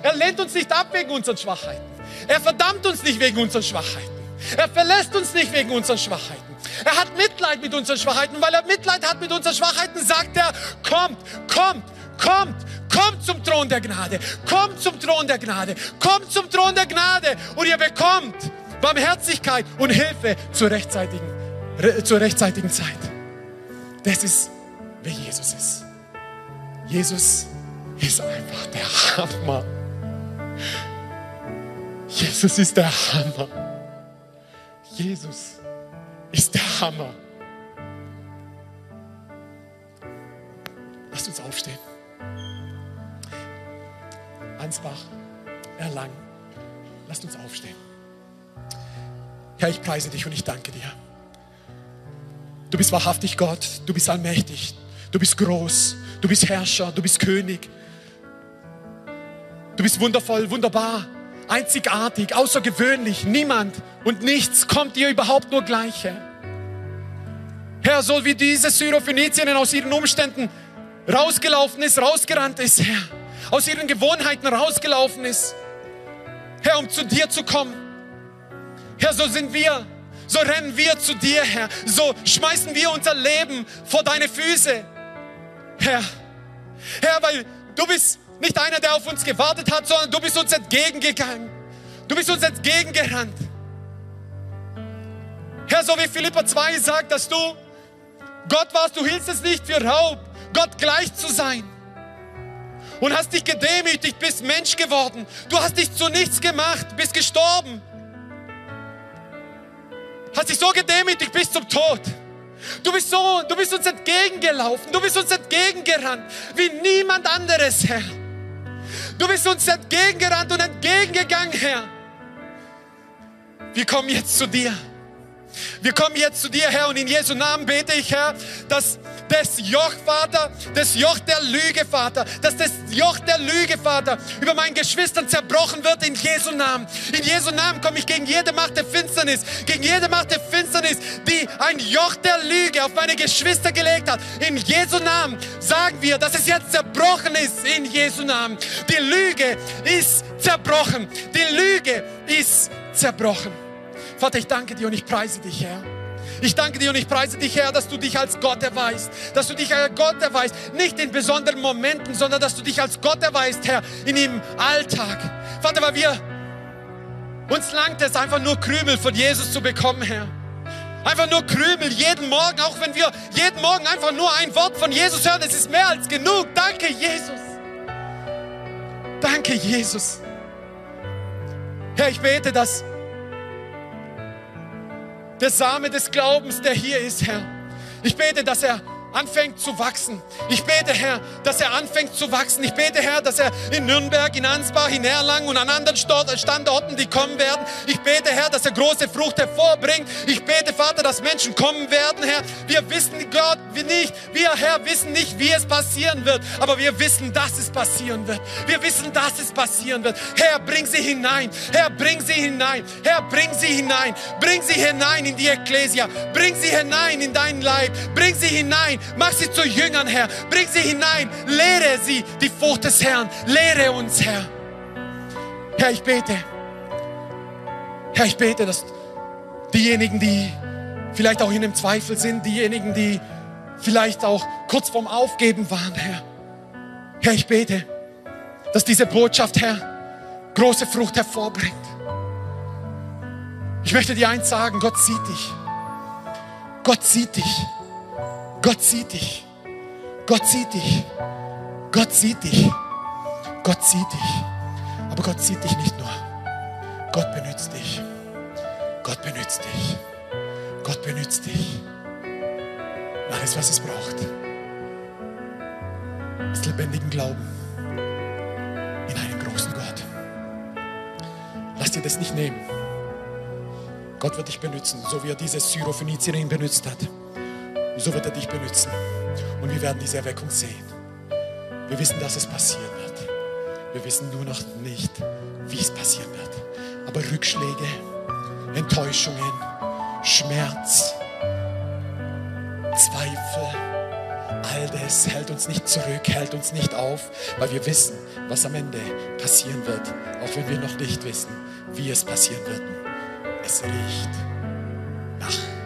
Er lehnt uns nicht ab wegen unseren Schwachheiten. Er verdammt uns nicht wegen unseren Schwachheiten. Er verlässt uns nicht wegen unseren Schwachheiten. Er hat Mitleid mit unseren Schwachheiten. Weil er Mitleid hat mit unseren Schwachheiten, sagt er, kommt, kommt, kommt, kommt zum Thron der Gnade. Kommt zum Thron der Gnade. Kommt zum Thron der Gnade. Und ihr bekommt Barmherzigkeit und Hilfe zur rechtzeitigen, zur rechtzeitigen Zeit. Das ist, wer Jesus ist. Jesus ist einfach der Hammer. Jesus ist der Hammer. Jesus ist der Hammer. Lasst uns aufstehen. Ansbach, Erlangen, lasst uns aufstehen. Herr, ich preise dich und ich danke dir. Du bist wahrhaftig Gott, du bist allmächtig, du bist groß, du bist Herrscher, du bist König. Du bist wundervoll, wunderbar, einzigartig, außergewöhnlich. Niemand und nichts kommt dir überhaupt nur gleich, Herr. Herr, so wie diese Syrophönizierin aus ihren Umständen rausgelaufen ist, rausgerannt ist, Herr, aus ihren Gewohnheiten rausgelaufen ist, Herr, um zu dir zu kommen. Herr, so sind wir, so rennen wir zu dir, Herr, so schmeißen wir unser Leben vor deine Füße, Herr. Herr, weil du bist nicht einer, der auf uns gewartet hat, sondern du bist uns entgegengegangen. Du bist uns entgegengerannt. Herr, so wie Philippa 2 sagt, dass du Gott warst, du hielst es nicht für Raub, Gott gleich zu sein. Und hast dich gedemütigt, bist Mensch geworden. Du hast dich zu nichts gemacht, bist gestorben. Hast dich so gedemütigt bis zum Tod. Du bist so, du bist uns entgegengelaufen, du bist uns entgegengerannt, wie niemand anderes, Herr. Du bist uns entgegengerannt und entgegengegangen, Herr. Wir kommen jetzt zu dir. Wir kommen jetzt zu dir, Herr, und in Jesu Namen bete ich, Herr, dass das Joch, Vater, das Joch der Lüge, Vater, dass das Joch der Lüge, Vater, über meinen Geschwistern zerbrochen wird in Jesu Namen. In Jesu Namen komme ich gegen jede Macht der Finsternis, gegen jede Macht der Finsternis, die ein Joch der Lüge auf meine Geschwister gelegt hat. In Jesu Namen sagen wir, dass es jetzt zerbrochen ist, in Jesu Namen. Die Lüge ist zerbrochen. Die Lüge ist zerbrochen. Vater, ich danke dir und ich preise dich, Herr. Ich danke dir und ich preise dich, Herr, dass du dich als Gott erweist. Dass du dich als Gott erweist. Nicht in besonderen Momenten, sondern dass du dich als Gott erweist, Herr, in dem Alltag. Vater, weil wir, uns langt es einfach nur Krümel von Jesus zu bekommen, Herr. Einfach nur Krümel jeden Morgen, auch wenn wir jeden Morgen einfach nur ein Wort von Jesus hören. Es ist mehr als genug. Danke, Jesus. Danke, Jesus. Herr, ich bete, dass der Same des Glaubens, der hier ist, Herr. Ich bete, dass er anfängt zu wachsen. Ich bete, Herr, dass er anfängt zu wachsen. Ich bete, Herr, dass er in Nürnberg, in Ansbach, in Erlangen und an anderen Standorten, die kommen werden. Ich bete, Herr, dass er große Frucht hervorbringt. Ich bete, Vater, dass Menschen kommen werden, Herr. Wir wissen Gott nicht, wir, Herr, wissen nicht, wie es passieren wird, aber wir wissen, dass es passieren wird. Wir wissen, dass es passieren wird. Herr, bring sie hinein. Herr, bring sie hinein. Herr, bring sie hinein. Bring sie hinein in die Ekklesia. Bring sie hinein in deinen Leib. Bring sie hinein Mach sie zu Jüngern, Herr. Bring sie hinein. Lehre sie die Furcht des Herrn. Lehre uns, Herr. Herr, ich bete. Herr, ich bete, dass diejenigen, die vielleicht auch in einem Zweifel sind, diejenigen, die vielleicht auch kurz vorm Aufgeben waren, Herr. Herr, ich bete, dass diese Botschaft, Herr, große Frucht hervorbringt. Ich möchte dir eins sagen, Gott sieht dich. Gott sieht dich. Gott sieht dich. Gott sieht dich. Gott sieht dich. Gott sieht dich. Aber Gott sieht dich nicht nur. Gott benützt dich. Gott benützt dich. Gott benützt dich. Alles, was es braucht, ist lebendigen Glauben in einen großen Gott. Lass dir das nicht nehmen. Gott wird dich benutzen, so wie er diese Syrophönizierin benutzt hat so wird er dich benutzen. Und wir werden diese Erweckung sehen. Wir wissen, dass es passieren wird. Wir wissen nur noch nicht, wie es passieren wird. Aber Rückschläge, Enttäuschungen, Schmerz, Zweifel. All das hält uns nicht zurück, hält uns nicht auf, weil wir wissen, was am Ende passieren wird, auch wenn wir noch nicht wissen, wie es passieren wird. Es riecht nach